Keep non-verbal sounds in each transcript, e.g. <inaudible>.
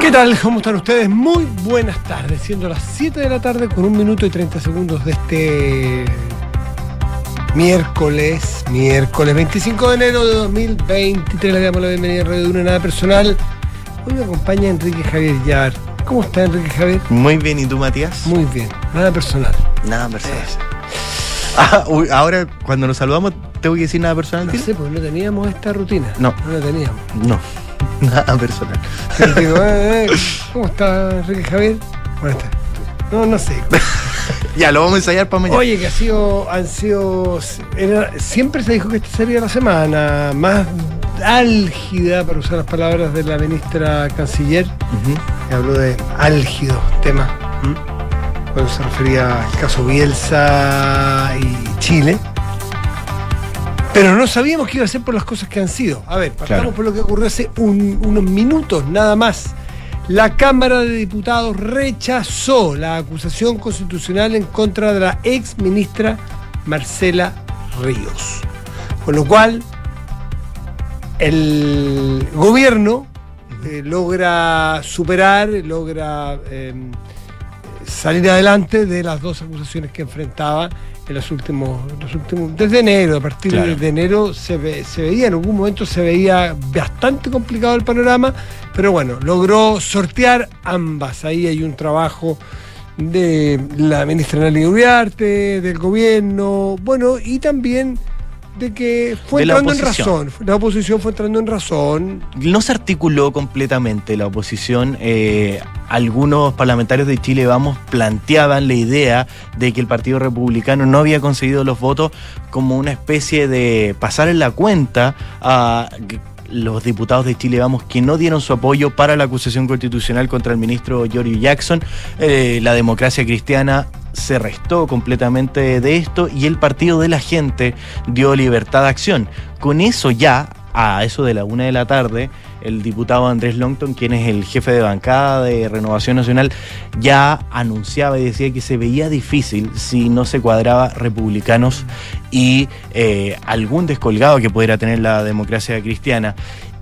¿Qué tal? ¿Cómo están ustedes? Muy buenas tardes, siendo las 7 de la tarde con un minuto y 30 segundos de este miércoles, miércoles 25 de enero de 2023. Le damos la bienvenida a Radio Una Nada Personal. Hoy me acompaña Enrique Javier Yar. ¿Cómo está Enrique Javier? Muy bien, ¿y tú, Matías? Muy bien, nada personal. Nada personal. Ah, uy, ahora, cuando nos saludamos, ¿tengo que decir nada personal? No sé, porque no teníamos esta rutina. No. No la teníamos. No, nada personal. Pero digo, eh, eh, ¿Cómo está Enrique Javier? Buenas tardes. No, no sé. <laughs> Ya, lo vamos a ensayar para mañana. Oye, que ha sido, han sido, era- siempre se dijo que esta sería la semana más álgida, para usar las palabras de la ministra canciller, que habló de álgido tema, ¿m? cuando se refería al caso Bielsa y Chile. Pero no sabíamos qué iba a ser por las cosas que han sido. A ver, partamos Claro. por lo que ocurrió hace un- unos minutos, nada más. La Cámara de Diputados rechazó la acusación constitucional en contra de la ex ministra Marcela Ríos. Con lo cual, el gobierno eh, logra superar, logra eh, salir adelante de las dos acusaciones que enfrentaba en los últimos, los últimos desde enero, a partir Claro. de enero se, ve- se veía, en algún momento se veía bastante complicado el panorama, pero bueno, logró sortear ambas. Ahí hay un trabajo de la ministra Nelly Uriarte, del gobierno, bueno, y también de que fue De entrando en razón. La oposición fue entrando en razón. No se articuló completamente la oposición. eh, algunos parlamentarios de Chile Vamos planteaban la idea de que el Partido Republicano no había conseguido los votos como una especie de pasar en la cuenta a los diputados de Chile Vamos que no dieron su apoyo para la acusación constitucional contra el ministro Giorgio Jackson. Eh, la democracia cristiana se restó completamente de esto y el Partido de la Gente dio libertad de acción. Con eso ya, a eso de la una de la tarde, el diputado Andrés Longton, quien es el jefe de bancada de Renovación Nacional, ya anunciaba y decía que se veía difícil si no se cuadraba republicanos y eh, algún descolgado que pudiera tener la democracia cristiana.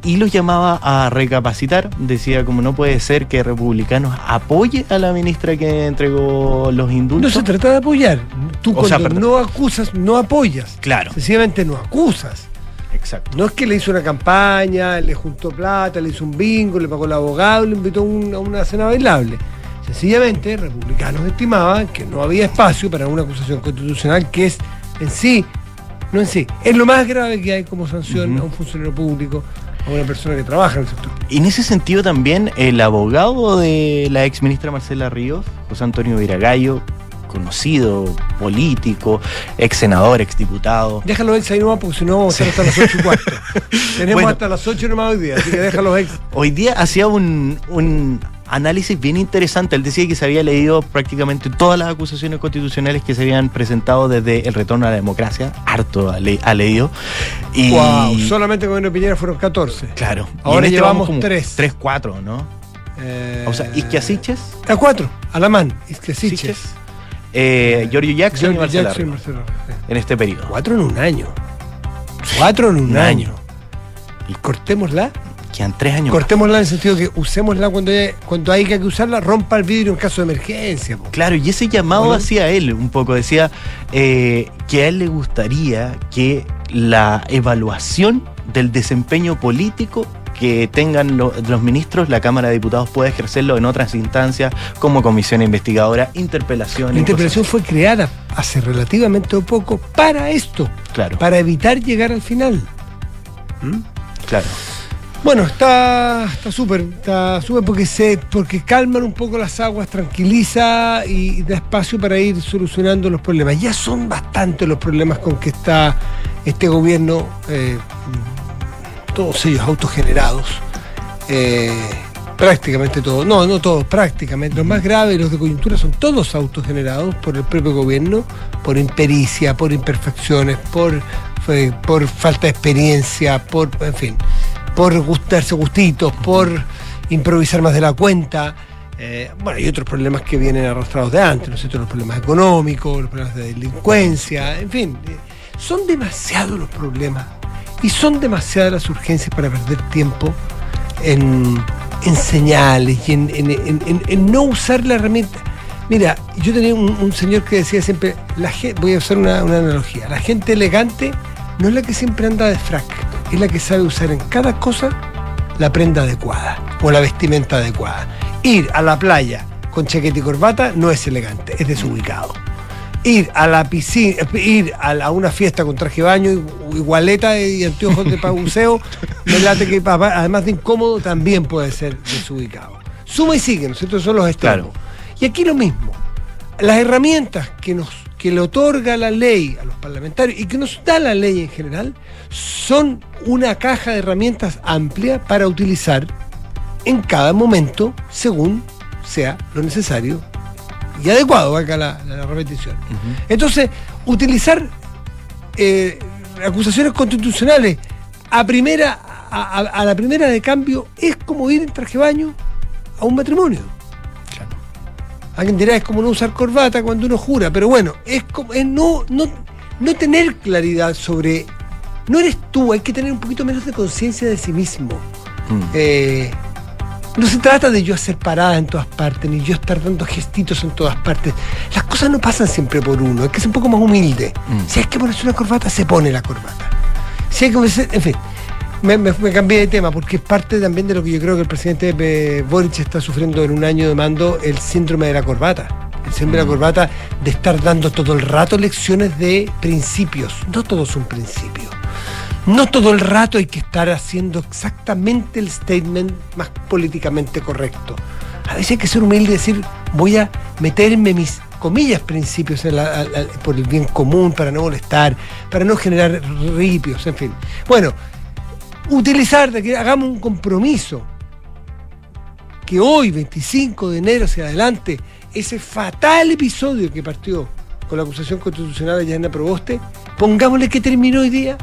Y los llamaba a recapacitar, decía como no puede ser que republicanos apoye a la ministra que entregó los No indultos. se trata de apoyar. Tú O cuando sea, no acusas, no apoyas. Claro, Sencillamente no acusas. exacto. No es que le hizo una campaña, le juntó plata, le hizo un bingo, le pagó el abogado, le invitó a un- a una cena bailable. Sencillamente, republicanos estimaban que no había espacio para una acusación constitucional que es en sí, no en sí, es lo más grave que hay como sanción a un funcionario público, a una persona que trabaja en el sector en ese sentido también el abogado de la ex ministra Marcela Ríos, José Antonio Viragallo, conocido, político, ex senador, ex diputado. Déjalo ex ahí nomás porque si no vamos a estar hasta las 8 y cuarto. <laughs> Tenemos Bueno. hasta las 8 nomás hoy día, así que déjalo ex. Hoy día hacía un, un análisis bien interesante. Él decía que se había leído prácticamente todas las acusaciones constitucionales que se habían presentado desde el retorno a la democracia. Harto ha, le- ha leído. Y, Wow, solamente con el Piñera fueron 14. Claro. Y Ahora este llevamos como tres. Tres, cuatro, ¿no? Eh, O sea, Isquiasiches, A cuatro, Alamán, Isquiasiches. Siches, eh, Giorgio Jackson y Giorgio Marcela Jackson y Marcelo en este periodo. Cuatro en un año. Cuatro en un Un año. año. Y cortémosla. Quedan tres años. más. Cortémosla en el sentido que usémosla cuando, hay- cuando hay que usarla, rompa el vidrio en caso de emergencia. po. Claro, y ese llamado ¿O no? hacía él un poco, decía eh, que a él le gustaría que la evaluación del desempeño político que tengan lo- los ministros, la Cámara de Diputados pueda ejercerlo en otras instancias como comisión investigadora, interpelación. La interpelación fue creada hace relativamente poco para esto, Claro, para evitar llegar al final. ¿Mm? claro. Bueno, está súper, está súper porque se, porque calman un poco las aguas, tranquiliza y da espacio para ir solucionando los problemas. Ya son bastantes los problemas con que está este gobierno, eh, todos ellos autogenerados. eh, prácticamente todos, no, no todos, prácticamente. Los más graves, los de coyuntura, son todos autogenerados por el propio gobierno, por impericia, por imperfecciones, por, eh, por falta de experiencia, por, en fin, por gustarse gustitos, por improvisar más de la cuenta. Eh, bueno, hay otros problemas que vienen arrastrados de antes, ¿no es cierto? Los problemas económicos, los problemas de delincuencia, en fin. eh, son demasiados los problemas y son demasiadas las urgencias para perder tiempo en, señales y en, no usar la herramienta. Mira, yo tenía un, señor que decía siempre, la voy a usar una analogía, la gente elegante no es la que siempre anda de frac, es la que sabe usar en cada cosa la prenda adecuada o la vestimenta adecuada. Ir a la playa con chaqueta y corbata no es elegante, es desubicado. Ir a la piscina, ir a, la- a una fiesta con traje de baño, y- igualeta y anteojos de pabuceo, <laughs> me late que además de incómodo también puede ser desubicado. Suma y sigue, ¿no es cierto? Son los extremos. Claro. Y aquí lo mismo. Las herramientas que nos que le otorga la ley a los parlamentarios y que nos da la ley en general son una caja de herramientas amplia para utilizar en cada momento según sea lo necesario y adecuado, valga la, la repetición. Entonces, utilizar eh, acusaciones constitucionales a primera a, a- a la primera de cambio es como ir en traje baño a un matrimonio. Alguien dirá es como no usar corbata cuando uno jura, pero bueno, es como es no, no, no tener claridad sobre. No eres tú, hay que tener un poquito menos de conciencia de sí mismo. Mm. Eh, no se trata de yo hacer paradas en todas partes, ni yo estar dando gestitos en todas partes. Las cosas no pasan siempre por uno, hay que ser un poco más humilde. Mm. Si hay que ponerse una corbata, se pone la corbata. Si hay que ponerse- en fin, me, me- me cambié de tema porque es parte también de lo que yo creo que el presidente eh, Boric está sufriendo en un año de mando, el síndrome de la corbata. El síndrome de la corbata de estar dando todo el rato lecciones de principios. No todos son principios. No todo el rato hay que estar haciendo exactamente el statement más políticamente correcto. A veces hay que ser humilde y decir, voy a meterme mis comillas principios en la- por el bien común, para no molestar, para no generar ripios, en fin. Bueno, utilizar, de que hagamos un compromiso que hoy, 25 de enero hacia adelante, ese fatal episodio que partió con la acusación constitucional de Yana Proboste, pongámosle que terminó hoy día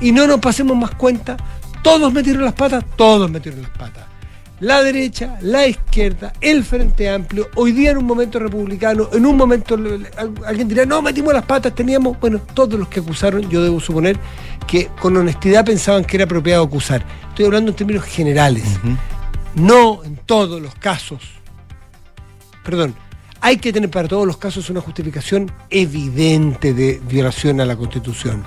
y no nos pasemos más cuenta. Todos metieron las patas, todos metieron las patas. La derecha, la izquierda, el Frente Amplio, hoy día en un momento republicano, en un momento alguien dirá, no, metimos las patas, teníamos, bueno, todos los que acusaron, yo debo suponer que con honestidad pensaban que era apropiado acusar. Estoy hablando en términos generales no en todos los casos. Perdón, hay que tener para todos los casos una justificación evidente de violación a la Constitución.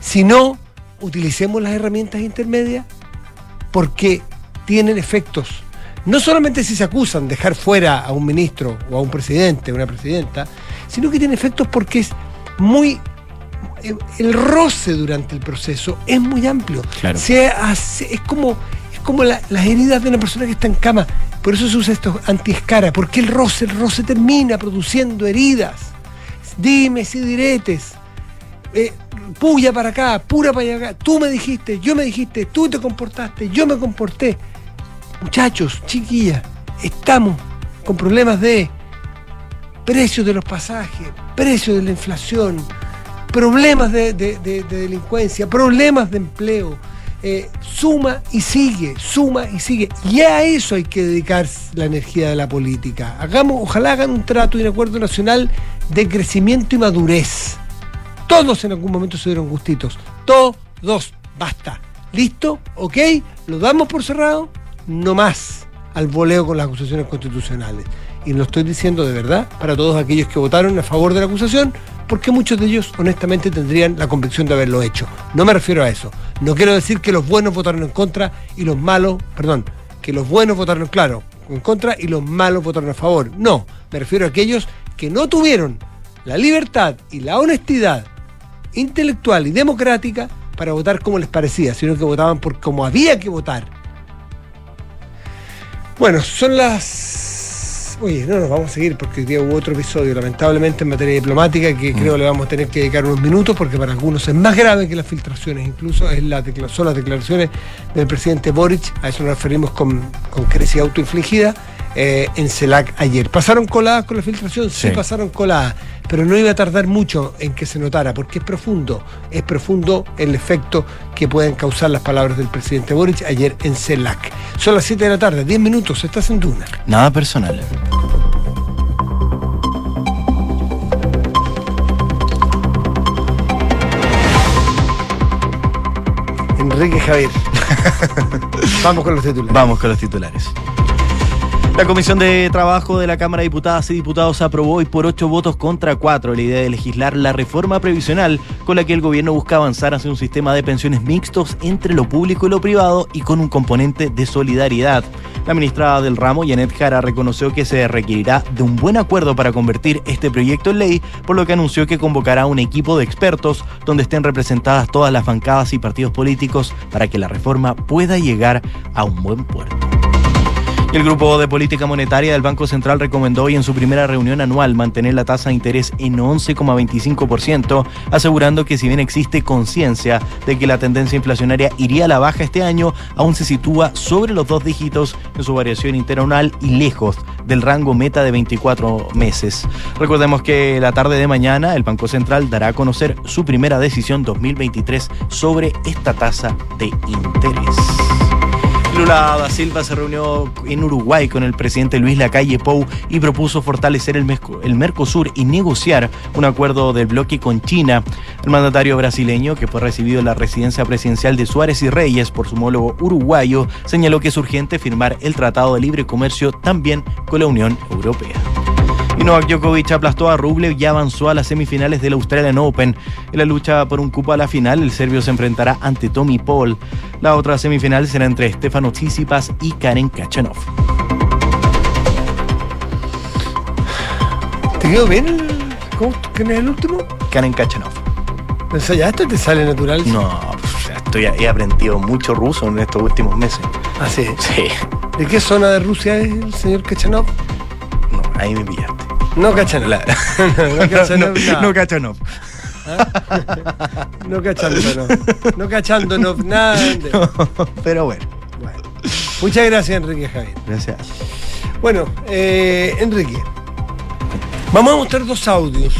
Si no, utilicemos las herramientas intermedias porque tienen efectos. No solamente si se acusan dejar fuera a un ministro o a un presidente, a una presidenta, sino que tiene efectos porque es muy el roce durante el proceso es muy amplio. Claro. Se hace- es como, es como la- las heridas de una persona que está en cama. Por eso se usa esto antiescara, porque el roce, el roce termina produciendo heridas. Dime si diretes. Eh, puya para acá, pura para allá. Tú me dijiste, yo me dijiste, tú te comportaste, yo me comporté. Muchachos, chiquillas, estamos con problemas de precios de los pasajes, precios de la inflación, problemas de, de- de- de delincuencia, problemas de empleo. Eh, suma y sigue, suma y sigue. Y a eso hay que dedicar la energía de la política. Hagamos, ojalá hagan un trato y un acuerdo nacional de crecimiento y madurez. Todos en algún momento se dieron gustitos. Todos. Basta. ¿Listo? ¿Ok? ¿Lo damos por cerrado? No más al voleo con las acusaciones constitucionales. Y lo estoy diciendo de verdad para todos aquellos que votaron a favor de la acusación, porque muchos de ellos honestamente tendrían la convicción de haberlo hecho. No me refiero a eso. No quiero decir que los buenos votaron en contra y los malos, perdón, que los buenos votaron, claro, en contra y los malos votaron a favor. No, me refiero a aquellos que no tuvieron la libertad y la honestidad intelectual y democrática para votar como les parecía, sino que votaban por como había que votar. Bueno, son las... Oye, no nos vamos a seguir porque hoy día hubo otro episodio, lamentablemente en materia diplomática, que creo le vamos a tener que dedicar unos minutos porque para algunos es más grave que las filtraciones, incluso es la son las declaraciones del presidente Boric, a eso nos referimos con, con autoinfligida, eh, en CELAC ayer. ¿Pasaron coladas con la filtración? Sí, Sí. pasaron coladas, pero no iba a tardar mucho en que se notara, porque es profundo, es profundo el efecto que pueden causar las palabras del presidente Boric ayer en CELAC. Son las 7 de la tarde, 10 minutos, estás en Duna. Nada personal. Enrique Javier. <laughs> Vamos con los titulares. Vamos con los titulares. La Comisión de Trabajo de la Cámara de Diputadas y Diputados aprobó hoy por ocho votos contra cuatro la idea de legislar la reforma previsional con la que el gobierno busca avanzar hacia un sistema de pensiones mixtos entre lo público y lo privado y con un componente de solidaridad. La ministra del ramo, Janet Jara, reconoció que se requerirá de un buen acuerdo para convertir este proyecto en ley, por lo que anunció que convocará un equipo de expertos donde estén representadas todas las bancadas y partidos políticos para que la reforma pueda llegar a un buen puerto. El Grupo de Política Monetaria del Banco Central recomendó hoy en su primera reunión anual mantener la tasa de interés en 11,25%, asegurando que si bien existe conciencia de que la tendencia inflacionaria iría a la baja este año, aún se sitúa sobre los dos dígitos en su variación interanual y lejos del rango meta de 24 meses. Recordemos que la tarde de mañana el Banco Central dará a conocer su primera decisión 2023 sobre esta tasa de interés. Lula da Silva se reunió en Uruguay con el presidente Luis Lacalle Pou y propuso fortalecer el, Mercosur y negociar un acuerdo del bloque con China. El mandatario brasileño, que fue recibido en la residencia presidencial de Suárez y Reyes por su homólogo uruguayo, señaló que es urgente firmar el Tratado de Libre Comercio también con la Unión Europea. Y Novak Djokovic aplastó a Rublev y avanzó a las semifinales del Australian Open. En la lucha por un cupo a la final, el serbio se enfrentará ante Tommy Paul. La otra semifinal será entre Stefano Tsitsipas y Karen Kachanov. ¿Te quedó bien? El, ¿Cómo, ¿Quién es el último? Karen Kachanov. ¿Ya esto te sale natural? No, estoy, he aprendido mucho ruso en estos últimos meses. ¿Ah, sí? Sí. ¿De qué zona de Rusia es el señor Kachanov? No, ahí me pillaste. No Kachanov. <laughs> La- no Kachanov, no, no Kachanov. <laughs> No cachándonos. No cachándonos nada. de- Pero bueno, Bueno. Muchas gracias, Enrique Javier. gracias. Bueno, eh, Enrique, vamos a mostrar dos audios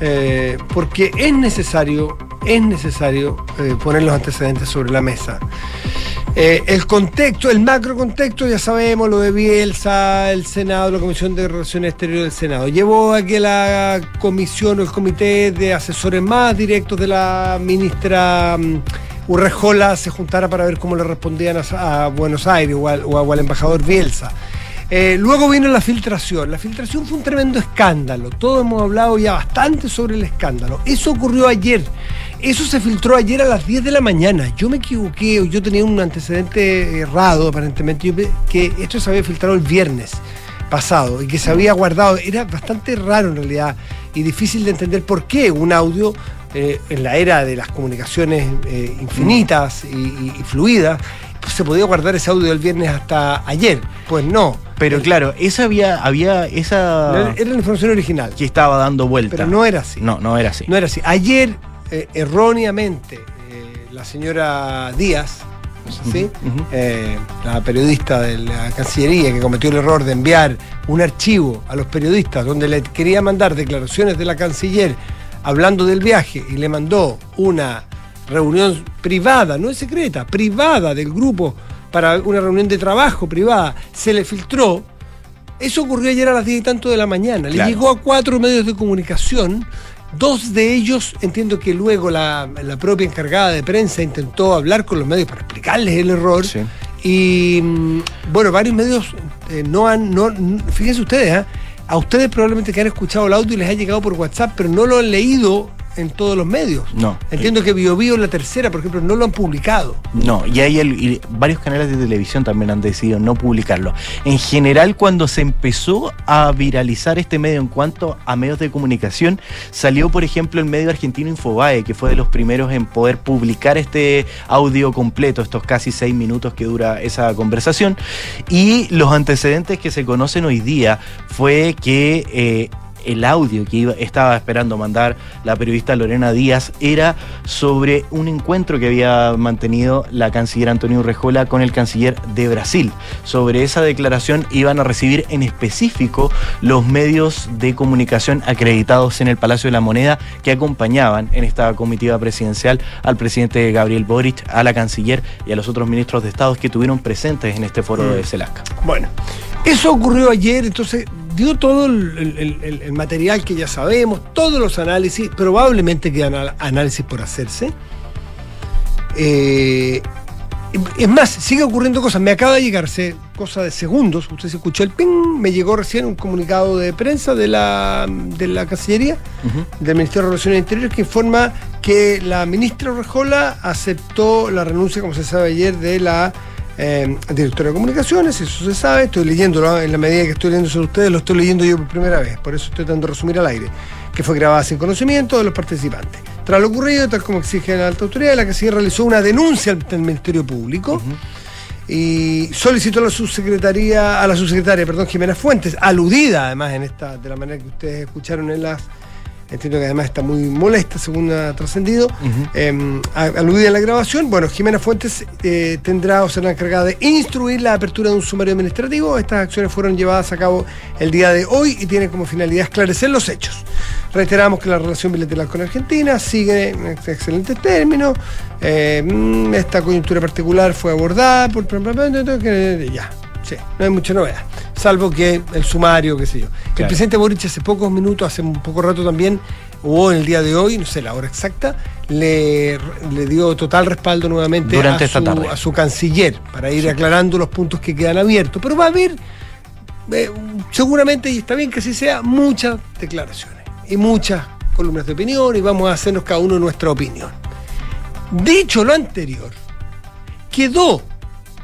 eh, porque es necesario, es necesario eh, poner los antecedentes sobre la mesa. Eh, el contexto, el macro contexto, ya sabemos, lo de Bielsa, el Senado, la Comisión de Relaciones Exteriores del Senado. Llevó a que la comisión o el comité de asesores más directos de la ministra mm, Urrejola se juntara para ver cómo le respondían a, Buenos Aires o al embajador Bielsa. Eh, luego vino la filtración. La filtración fue un tremendo escándalo. Todos hemos hablado ya bastante sobre el escándalo. Eso ocurrió ayer. Eso se filtró ayer a las 10 de la mañana. Yo me equivoqué, yo tenía un antecedente errado aparentemente, yo que esto se había filtrado el viernes pasado y que se había guardado. Era bastante raro en realidad y difícil de entender por qué un audio eh, en la era de las comunicaciones eh, infinitas y, y- y fluidas pues, se podía guardar ese audio del viernes hasta ayer. Pues no. Pero claro, esa había, había esa Era, era la información original. que estaba dando vuelta. Pero no era así. No, no era así. No era así. Ayer, eh, erróneamente, eh, la señora Díaz, ¿no es así? Ujú, ujú. Eh, la periodista de la Cancillería que cometió el error de enviar un archivo a los periodistas donde le quería mandar declaraciones de la canciller hablando del viaje y le mandó una reunión privada, no es secreta, privada del grupo para una reunión de trabajo privada, se le filtró. Eso ocurrió ayer a las 10 y tanto de la mañana. Le llegó a cuatro medios de comunicación. Dos de ellos, entiendo que luego la, la propia encargada de prensa intentó hablar con los medios para explicarles el error. Sí. Y mm, bueno, varios medios eh, no han, no, fíjense ustedes, ¿ah? a ustedes probablemente que han escuchado el audio y les ha llegado por WhatsApp, pero no lo han leído en todos los medios. No. Entiendo que BioBio, la tercera, por ejemplo, no lo han publicado. No, y hay el- y varios canales de televisión también han decidido no publicarlo. En general, cuando se empezó a viralizar este medio en cuanto a medios de comunicación, salió, por ejemplo, el medio argentino Infobae, que fue de los primeros en poder publicar este audio completo, estos casi seis minutos que dura esa conversación. Y los antecedentes que se conocen hoy día fue que eh, el audio que iba- estaba esperando mandar la periodista Lorena Díaz era sobre un encuentro que había mantenido la canciller Antonio Urrejola con el canciller de Brasil. Sobre esa declaración iban a recibir en específico los medios de comunicación acreditados en el Palacio de la Moneda que acompañaban en esta comitiva presidencial al presidente Gabriel Boric, a la canciller y a los otros ministros de Estado que estuvieron presentes en este foro de CELAC. Bueno, eso ocurrió ayer, entonces dio todo el, el- el- el material que ya sabemos, todos los análisis, probablemente quedan análisis por hacerse. Eh, Es más, sigue ocurriendo cosas. Me acaba de llegarse cosa de segundos. Usted se escuchó el ping. Me llegó recién un comunicado de prensa de la, de la Cancillería, del Ministerio de Relaciones Interiores, que informa que la ministra Rejola aceptó la renuncia, como se sabe ayer, de la eh, directora de comunicaciones. Eso se sabe. Estoy leyéndolo en la medida que estoy leyendo sobre ustedes, lo estoy leyendo yo por primera vez. Por eso estoy tratando de resumir al aire. Que fue grabada sin conocimiento de los participantes. Tras lo ocurrido, tal como exige la alta autoridad, la se realizó una denuncia ante el Ministerio Público y solicitó a la subsecretaría, a la subsecretaria, perdón, Jimena Fuentes, aludida además en esta, de la manera que ustedes escucharon en las entiendo que además está muy molesta, según ha trascendido, em, aludida en la grabación. Bueno, Jimena Fuentes eh, tendrá o será encargada de instruir la apertura de un sumario administrativo. Estas acciones fueron llevadas a cabo el día de hoy y tienen como finalidad esclarecer los hechos. Reiteramos que la relación bilateral con Argentina sigue en excelentes términos. Em, esta coyuntura particular fue abordada por... Ya, sí, no hay mucha novedad salvo que el sumario, qué sé yo. El presidente Boric hace pocos minutos, hace un poco rato también, o en el día de hoy, no sé la hora exacta, le, dio total respaldo nuevamente a, su, a, su, canciller para ir aclarando los puntos que quedan abiertos. Pero va a haber, eh, seguramente, y está bien que así sea, muchas declaraciones y muchas columnas de opinión y vamos a hacernos cada uno nuestra opinión. Dicho lo anterior, quedó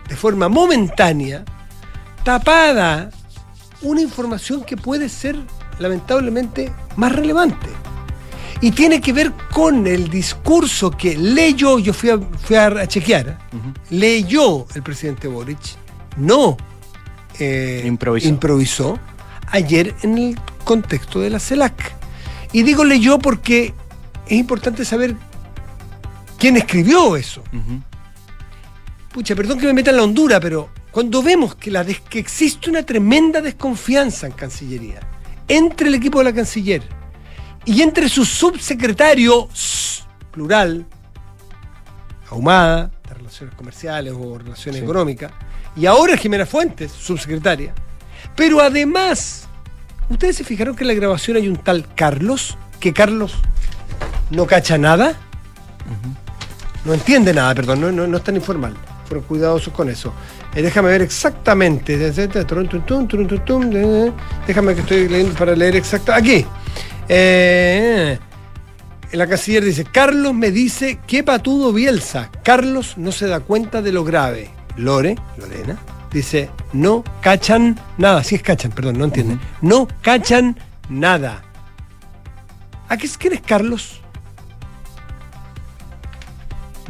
de forma momentánea tapada una información que puede ser lamentablemente más relevante. Y tiene que ver con el discurso que leyó, yo fui a, fui a chequear, leyó el presidente Boric, no eh, improvisó. improvisó. ayer en el contexto de la CELAC. Y digo leyó porque es importante saber quién escribió eso. Pucha, perdón que me meta en la hondura, pero cuando vemos que, la que existe una tremenda desconfianza en Cancillería, entre el equipo de la Canciller y entre su subsecretario, plural, Ahumada, de Relaciones Comerciales o Relaciones Económicas, y ahora Jimena Fuentes, subsecretaria, pero además, ¿ustedes se fijaron que en la grabación hay un tal Carlos, que Carlos no cacha nada? No entiende nada, perdón, no, no, no es tan informal, pero cuidadosos con eso. Eh, déjame ver exactamente. Déjame que estoy leyendo para leer exacto. Aquí. Eh, la canciller dice, Carlos me dice que patudo Bielsa. Carlos no se da cuenta de lo grave. Lore, Lorena, dice, no cachan nada. Sí es cachan, perdón, no entienden. No cachan nada. ¿A qué, quién es Carlos?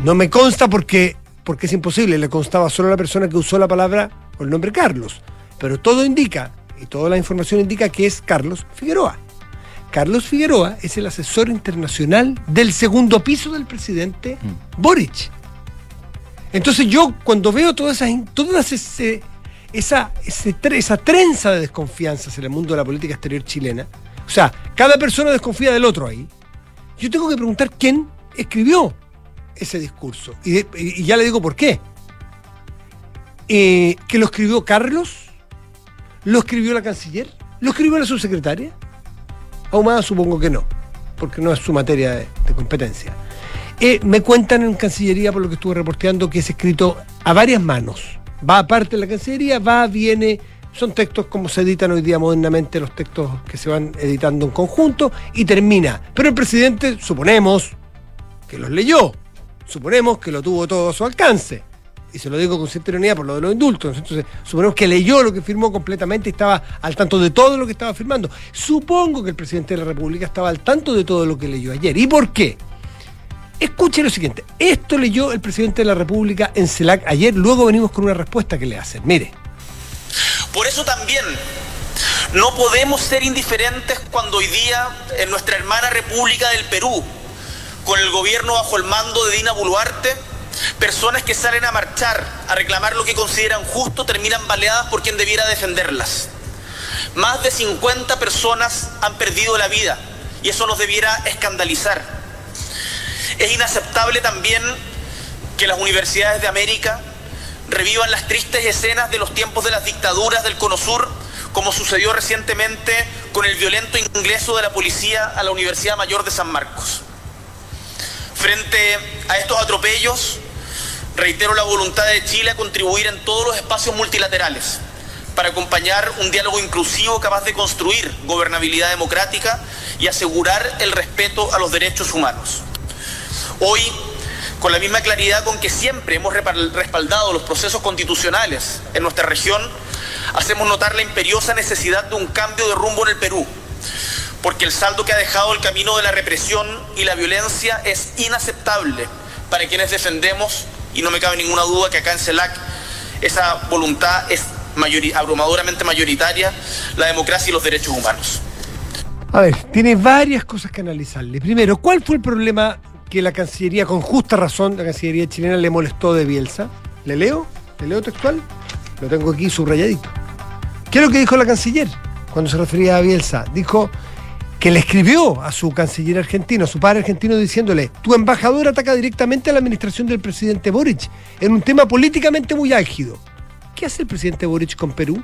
No me consta porque porque es imposible, le constaba solo a la persona que usó la palabra o el nombre Carlos. Pero todo indica, y toda la información indica que es Carlos Figueroa. Carlos Figueroa es el asesor internacional del segundo piso del presidente mm. Boric. Entonces yo cuando veo todas esas, todas ese, esa, esa trenza de desconfianzas en el mundo de la política exterior chilena, o sea, cada persona desconfía del otro ahí, yo tengo que preguntar quién escribió ese discurso. Y, ya le digo por qué. Eh, ¿Que lo escribió Carlos? ¿Lo escribió la canciller? ¿Lo escribió la subsecretaria? Ahumada supongo que no, porque no es su materia de, competencia. Eh, me cuentan en Cancillería, por lo que estuve reporteando, que es escrito a varias manos. Va aparte de la Cancillería, va, viene, son textos como se editan hoy día modernamente los textos que se van editando en conjunto y termina. Pero el presidente, suponemos, que los leyó suponemos que lo tuvo todo a su alcance. Y se lo digo con cierta ironía por lo de los indultos. Entonces, suponemos que leyó lo que firmó completamente y estaba al tanto de todo lo que estaba firmando. Supongo que el presidente de la República estaba al tanto de todo lo que leyó ayer. ¿Y por qué? Escuche lo siguiente. Esto leyó el presidente de la República en CELAC ayer. Luego venimos con una respuesta que le hacen. Mire. Por eso también no podemos ser indiferentes cuando hoy día en nuestra hermana República del Perú con el gobierno bajo el mando de Dina Boluarte, personas que salen a marchar, a reclamar lo que consideran justo, terminan baleadas por quien debiera defenderlas. Más de 50 personas han perdido la vida y eso nos debiera escandalizar. Es inaceptable también que las universidades de América revivan las tristes escenas de los tiempos de las dictaduras del Cono Sur, como sucedió recientemente con el violento ingreso de la policía a la Universidad Mayor de San Marcos. Frente a estos atropellos, reitero la voluntad de Chile a contribuir en todos los espacios multilaterales para acompañar un diálogo inclusivo capaz de construir gobernabilidad democrática y asegurar el respeto a los derechos humanos. Hoy, con la misma claridad con que siempre hemos respaldado los procesos constitucionales en nuestra región, hacemos notar la imperiosa necesidad de un cambio de rumbo en el Perú, porque el saldo que ha dejado el camino de la represión y la violencia es inaceptable para quienes defendemos, y no me cabe ninguna duda que acá en CELAC esa voluntad es abrumadoramente mayoritaria, la democracia y los derechos humanos. A ver, tiene varias cosas que analizarle. Primero, ¿cuál fue el problema que la Cancillería, con justa razón, la Cancillería chilena le molestó de Bielsa? ¿Le leo? ¿Le leo textual? Lo tengo aquí subrayadito. ¿Qué es lo que dijo la canciller cuando se refería a Bielsa? Dijo que le escribió a su canciller argentino, a su padre argentino, diciéndole, tu embajador ataca directamente a la administración del presidente Boric en un tema políticamente muy álgido. ¿Qué hace el presidente Boric con Perú?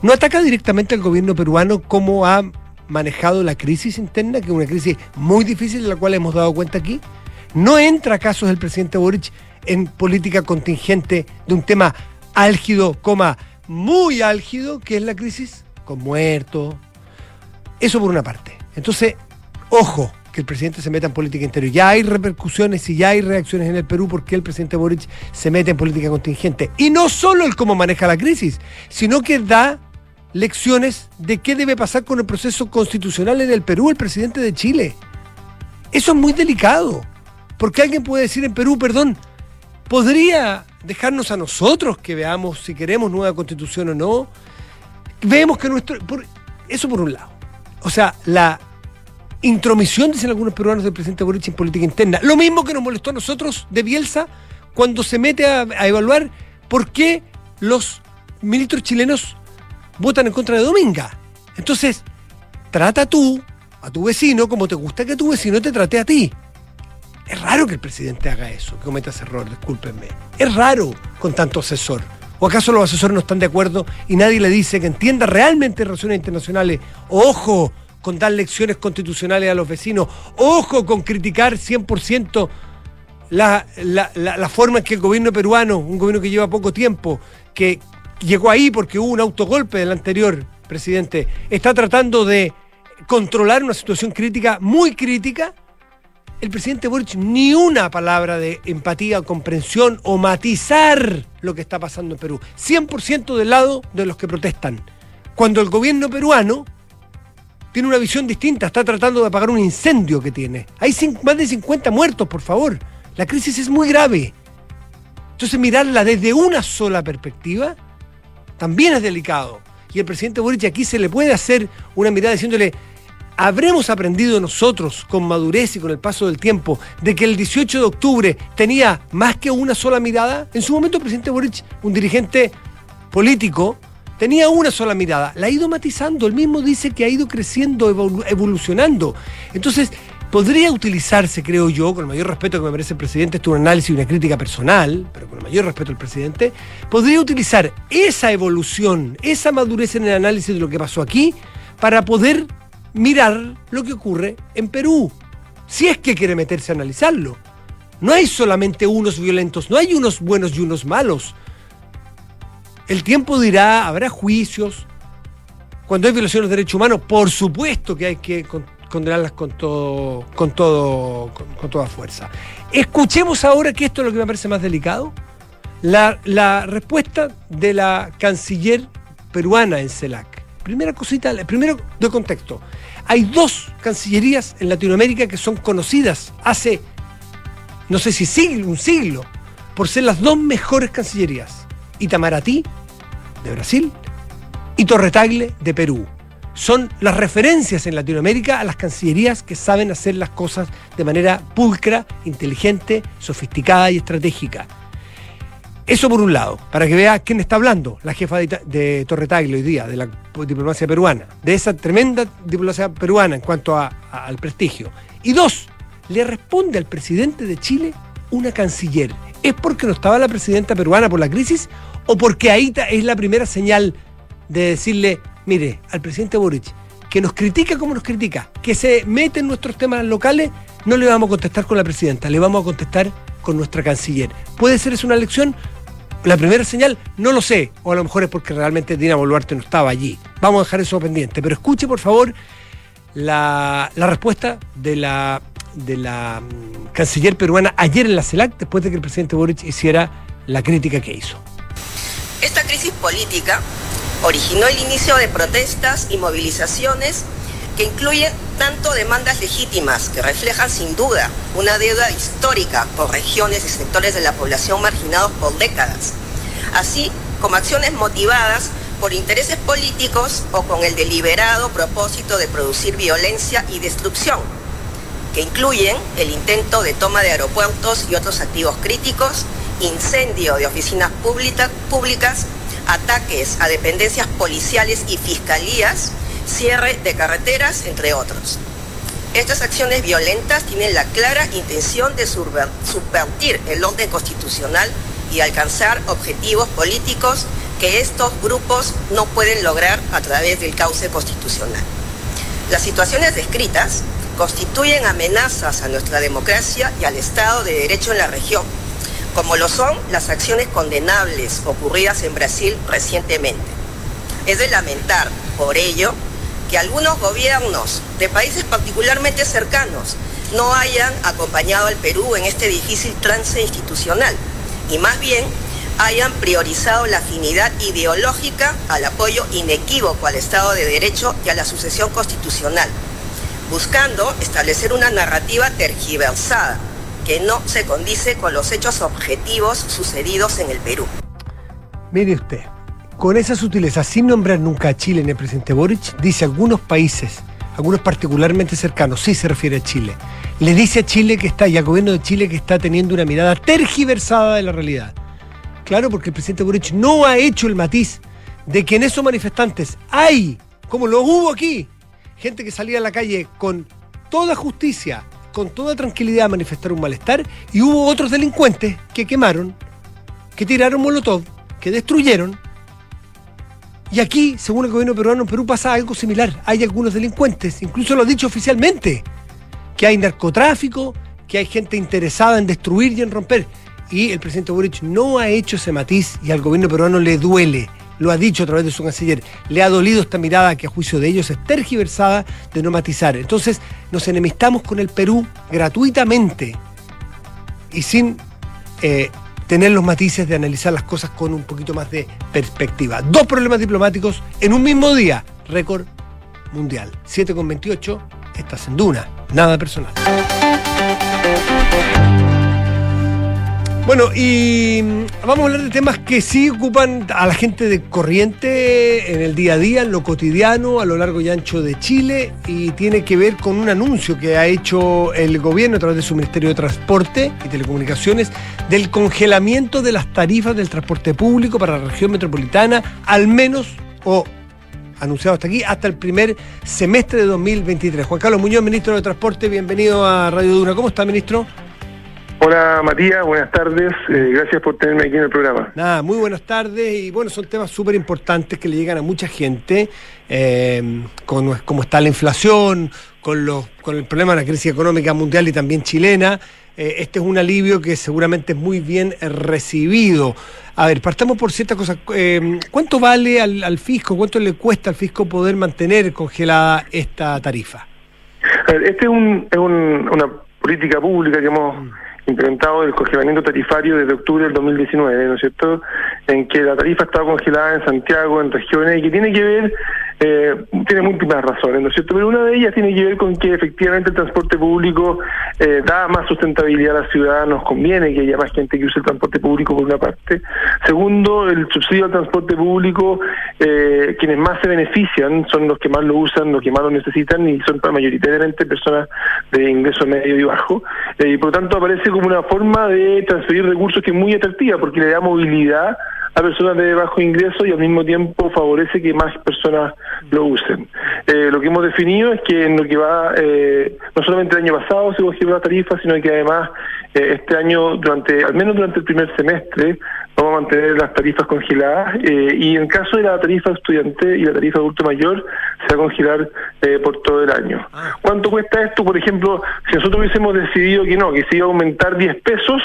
¿No ataca directamente al gobierno peruano como ha manejado la crisis interna, que es una crisis muy difícil de la cual hemos dado cuenta aquí? ¿No entra acaso el presidente Boric en política contingente de un tema álgido, coma, muy álgido, que es la crisis, con muertos. Eso por una parte. Entonces, ojo, que el presidente se meta en política interior. Ya hay repercusiones y ya hay reacciones en el Perú porque el presidente Boric se mete en política contingente. Y no solo el cómo maneja la crisis, sino que da lecciones de qué debe pasar con el proceso constitucional en el Perú, el presidente de Chile. Eso es muy delicado. Porque alguien puede decir en Perú, perdón, podría dejarnos a nosotros que veamos si queremos nueva constitución o no. Vemos que nuestro... eso por un lado. O sea, la intromisión, dicen algunos peruanos, del presidente Boric en política interna. Lo mismo que nos molestó a nosotros de Bielsa cuando se mete a, evaluar por qué los ministros chilenos votan en contra de Dominga. Entonces, trata tú a tu vecino como te gusta que tu vecino te trate a ti. Es raro que el presidente haga eso, que cometa error, discúlpenme. Es raro con tanto asesor. ¿O acaso los asesores no están de acuerdo y nadie le dice que entienda realmente relaciones internacionales? Ojo con dar lecciones constitucionales a los vecinos. Ojo con criticar 100% la, la, la, forma en que el gobierno peruano, un gobierno que lleva poco tiempo, que llegó ahí porque hubo un autogolpe del anterior presidente, está tratando de controlar una situación crítica, muy crítica, el presidente Boric ni una palabra de empatía, comprensión o matizar lo que está pasando en Perú. 100% del lado de los que protestan. Cuando el gobierno peruano tiene una visión distinta, está tratando de apagar un incendio que tiene. Hay más de 50 muertos, por favor. La crisis es muy grave. Entonces mirarla desde una sola perspectiva también es delicado. Y el presidente Boric aquí se le puede hacer una mirada diciéndole, ¿Habremos aprendido nosotros con madurez y con el paso del tiempo de que el 18 de octubre tenía más que una sola mirada? En su momento el presidente Boric, un dirigente político, tenía una sola mirada. La ha ido matizando. Él mismo dice que ha ido creciendo, evolucionando. Entonces, podría utilizarse, creo yo, con el mayor respeto que me merece el presidente, esto es un análisis y una crítica personal, pero con el mayor respeto al presidente, podría utilizar esa evolución, esa madurez en el análisis de lo que pasó aquí, para poder mirar lo que ocurre en Perú, si es que quiere meterse a analizarlo. No hay solamente unos violentos, no hay unos buenos y unos malos. El tiempo dirá, habrá juicios. Cuando hay violaciones de derechos humanos, por supuesto que hay que condenarlas con todo, con con, toda fuerza. Escuchemos ahora que esto es lo que me parece más delicado. La, la respuesta de la canciller peruana en CELAC. Primera cosita, primero de contexto. Hay dos cancillerías en Latinoamérica que son conocidas hace, no sé si siglo, un siglo, por ser las dos mejores cancillerías. Itamaraty, de Brasil, y Torretagle, de Perú. Son las referencias en Latinoamérica a las cancillerías que saben hacer las cosas de manera pulcra, inteligente, sofisticada y estratégica. Eso por un lado, para que vea quién está hablando, la jefa de, de Torre hoy día, de la diplomacia peruana, de esa tremenda diplomacia peruana en cuanto al prestigio. Y dos, le responde al presidente de Chile una canciller. ¿Es porque no estaba la presidenta peruana por la crisis o porque ahí es la primera señal de decirle, mire, al presidente Boric, que nos critica como nos critica, que se mete en nuestros temas locales, no le vamos a contestar con la presidenta, le vamos a contestar con nuestra canciller. ¿Puede ser eso una lección? La primera señal, no lo sé, o a lo mejor es porque realmente Dina Boluarte no estaba allí. Vamos a dejar eso pendiente, pero escuche por favor la, respuesta de la, de la mm, canciller peruana ayer en la CELAC, después de que el presidente Boric hiciera la crítica que hizo. Esta crisis política originó el inicio de protestas y movilizaciones que incluyen tanto demandas legítimas que reflejan sin duda una deuda histórica por regiones y sectores de la población marginados por décadas, así como acciones motivadas por intereses políticos o con el deliberado propósito de producir violencia y destrucción, que incluyen el intento de toma de aeropuertos y otros activos críticos, incendio de oficinas públicas, ataques a dependencias policiales y fiscalías, cierre de carreteras, entre otros. Estas acciones violentas tienen la clara intención de subvertir el orden constitucional y alcanzar objetivos políticos que estos grupos no pueden lograr a través del cauce constitucional. Las situaciones descritas constituyen amenazas a nuestra democracia y al Estado de Derecho en la región, como lo son las acciones condenables ocurridas en Brasil recientemente. Es de lamentar, por ello, que algunos gobiernos de países particularmente cercanos no hayan acompañado al Perú en este difícil trance institucional y más bien hayan priorizado la afinidad ideológica al apoyo inequívoco al Estado de Derecho y a la sucesión constitucional, buscando establecer una narrativa tergiversada que no se condice con los hechos objetivos sucedidos en el Perú. Mire usted, con esa sutileza, sin nombrar nunca a Chile en el presidente Boric, dice algunos países, algunos particularmente cercanos, sí se refiere a Chile, le dice a Chile que está, y al gobierno de Chile que está teniendo una mirada tergiversada de la realidad. Claro, porque el presidente Boric no ha hecho el matiz de que en esos manifestantes hay, como lo hubo aquí, gente que salía a la calle con toda justicia, con toda tranquilidad a manifestar un malestar, y hubo otros delincuentes que quemaron, que tiraron molotov, que destruyeron, y aquí, según el gobierno peruano, en Perú pasa algo similar. Hay algunos delincuentes, incluso lo ha dicho oficialmente, que hay narcotráfico, que hay gente interesada en destruir y en romper. Y el presidente Boric no ha hecho ese matiz y al gobierno peruano le duele. Lo ha dicho a través de su canciller. Le ha dolido esta mirada que a juicio de ellos es tergiversada de no matizar. Entonces nos enemistamos con el Perú gratuitamente y sin eh, tener los matices de analizar las cosas con un poquito más de perspectiva. Dos problemas diplomáticos en un mismo día, récord mundial. 7 con 28, estás en Duna, nada personal. Bueno, y vamos a hablar de temas que sí ocupan a la gente de corriente en el día a día, en lo cotidiano, a lo largo y ancho de Chile, y tiene que ver con un anuncio que ha hecho el gobierno a través de su Ministerio de Transporte y Telecomunicaciones del congelamiento de las tarifas del transporte público para la región metropolitana, al menos, o anunciado hasta aquí, hasta el primer semestre de 2023. Juan Carlos Muñoz, ministro de Transporte, bienvenido a Radio Duna. ¿Cómo está, ministro? Hola Matías, buenas tardes. Eh, gracias por tenerme aquí en el programa. Nada, muy buenas tardes y bueno, son temas súper importantes que le llegan a mucha gente, eh, con cómo está la inflación, con, los, con el problema de la crisis económica mundial y también chilena. Eh, este es un alivio que seguramente es muy bien recibido. A ver, partamos por cierta cosa. ¿Cuánto vale al, fisco, cuánto le cuesta al fisco poder mantener congelada esta tarifa? A ver, este es, un, es una política pública que hemos... Mm implementado el congelamiento tarifario desde octubre del 2019, ¿no es cierto? En que la tarifa estaba congelada en Santiago, en regiones, y que tiene que ver eh, tiene múltiples razones, ¿no es cierto? Pero una de ellas tiene que ver con que efectivamente el transporte público eh, da más sustentabilidad a la ciudad, nos conviene que haya más gente que use el transporte público por una parte. Segundo, el subsidio al transporte público, eh, quienes más se benefician son los que más lo usan, los que más lo necesitan y son mayoritariamente personas de ingreso medio y bajo. Eh, y por lo tanto aparece como una forma de transferir recursos que es muy atractiva porque le da movilidad a personas de bajo ingreso y al mismo tiempo favorece que más personas lo usen. Eh, lo que hemos definido es que en lo que va, eh, no solamente el año pasado se cogió la tarifa, sino que además eh, este año, durante al menos durante el primer semestre vamos a mantener las tarifas congeladas eh, y en caso de la tarifa estudiante y la tarifa adulto mayor se va a congelar eh, por todo el año. Ah. ¿Cuánto cuesta esto? Por ejemplo, si nosotros hubiésemos decidido que no, que se iba a aumentar 10 pesos,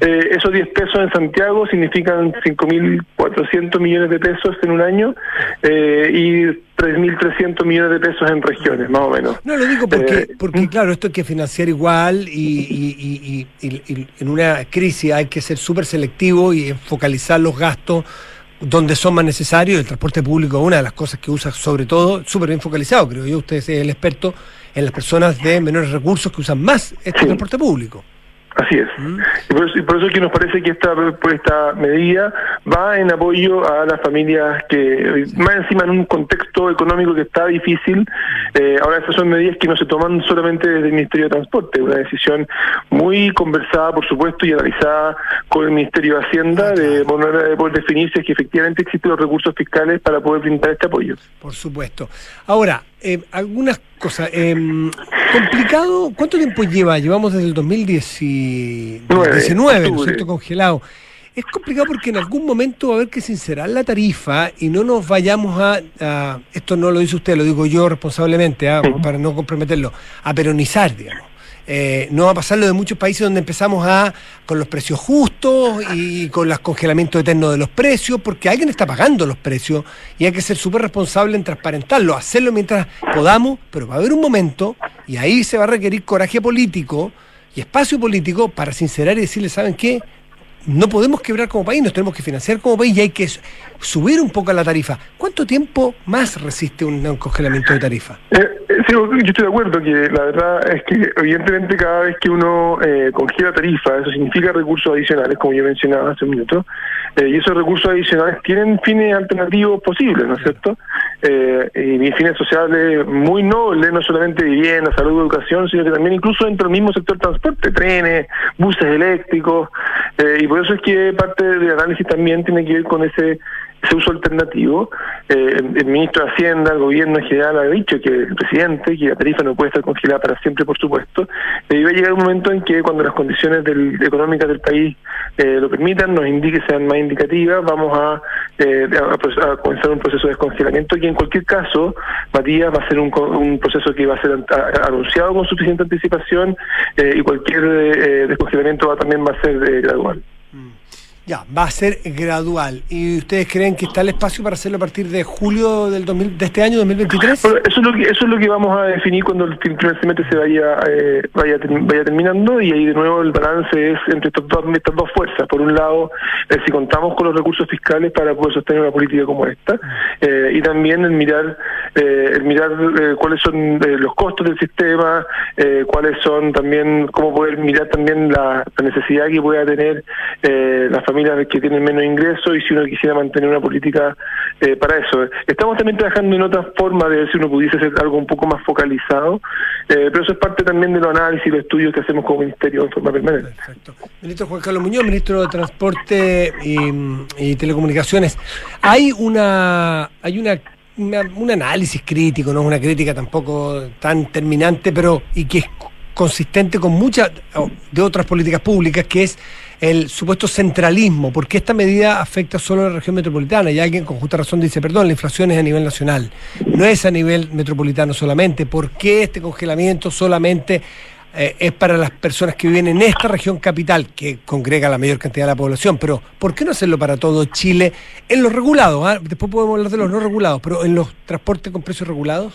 eh, esos 10 pesos en Santiago significan 5.400 millones de pesos en un año eh, y 3.300 millones de pesos en regiones, más o menos. No, lo digo porque, Eh, porque claro, esto hay que financiar igual y, y- y- y- en una crisis hay que ser súper selectivo y focalizar los gastos donde son más necesarios. El transporte público es una de las cosas que usa sobre todo, súper bien focalizado, creo yo, usted es el experto en las personas de menores recursos que usan más este Sí. transporte público. Así es. Y, por eso, y por eso es que nos parece que esta, esta medida va en apoyo a las familias que, más encima en un contexto económico que está difícil, eh, ahora estas son medidas que no se toman solamente desde el Ministerio de Transporte, una decisión muy conversada, por supuesto, y analizada con el Ministerio de Hacienda de poder, de poder definir si es que efectivamente existen los recursos fiscales para poder brindar este apoyo. Por supuesto. Ahora, eh, algunas cosas. eh, complicado, ¿cuánto tiempo lleva? Llevamos desde el 2019, ¿no es cierto? Congelado. Es complicado porque en algún momento va a haber que sincerar la tarifa y no nos vayamos a, a- esto no lo dice usted, lo digo yo responsablemente, ah, para no comprometerlo, a peronizar, digamos. Eh, no va a pasar lo de muchos países donde empezamos a con los precios justos y con los congelamientos eternos de los precios, porque alguien está pagando los precios y hay que ser súper responsable en transparentarlo, hacerlo mientras podamos, pero va a haber un momento y ahí se va a requerir coraje político y espacio político para sincerar y decirle, ¿saben qué? No podemos quebrar como país, nos tenemos que financiar como país y hay que su- subir un poco la tarifa. ¿Cuánto tiempo más resiste un, congelamiento de tarifa? Eh, eh, sí, yo estoy de acuerdo que la verdad es que evidentemente cada vez que uno eh, congela tarifa, eso significa recursos adicionales, como yo mencionaba hace un minuto, eh, y esos recursos adicionales tienen fines alternativos posibles, ¿no es cierto? Eh, y fines sociales muy nobles, no solamente vivienda, salud, educación, sino que también incluso dentro del mismo sector transporte, trenes, buses eléctricos, y por eso es que parte del análisis también tiene que ver con ese ese uso alternativo. Eh, el, ministro de Hacienda, el gobierno en general ha dicho que el presidente, que la tarifa no puede estar congelada para siempre, por supuesto. Eh, y va a llegar un momento en que cuando las condiciones del- económicas del país eh, lo permitan, nos indique, sean más indicativas, vamos a, eh, a comenzar un proceso de descongelamiento que en cualquier caso, Matías, va a ser un, un proceso que va a ser anunciado con suficiente anticipación y cualquier descongelamiento va, también va a ser gradual. Ya, va a ser gradual. ¿Y ustedes creen que está el espacio para hacerlo a partir de julio del 2000, de este año 2023? Bueno, eso es lo que eso es lo que vamos a definir cuando el primer semestre se vaya eh, vaya vaya terminando y ahí de nuevo el balance es entre estas dos, fuerzas. Por un lado, eh, si contamos con los recursos fiscales para poder sostener una política como esta eh, y también el mirar eh, el mirar eh, cuáles son eh, los costos del sistema, cuáles son también cómo poder mirar también la, la necesidad que pueda tener eh, las que tienen menos ingresos y si uno quisiera mantener una política eh, para eso. Estamos también trabajando en otras formas de ver si uno pudiese hacer algo un poco más focalizado, eh, pero eso es parte también de los análisis y los estudios que hacemos como ministerio en forma permanente. Ministro Juan Carlos Muñoz, ministro de Transporte y, Telecomunicaciones. Hay una, hay una, una- un análisis crítico, no es una crítica tampoco tan terminante, pero y que es consistente con muchas de otras políticas públicas, que es el supuesto centralismo, porque esta medida afecta solo a la región metropolitana y alguien con justa razón dice, perdón, la inflación es a nivel nacional, no es a nivel metropolitano solamente, ¿por qué este congelamiento solamente eh, es para las personas que viven en esta región capital, que congrega la mayor cantidad de la población, pero ¿por qué no hacerlo para todo Chile en los regulados? ah? Después podemos hablar de los no regulados, pero en los transportes con precios regulados.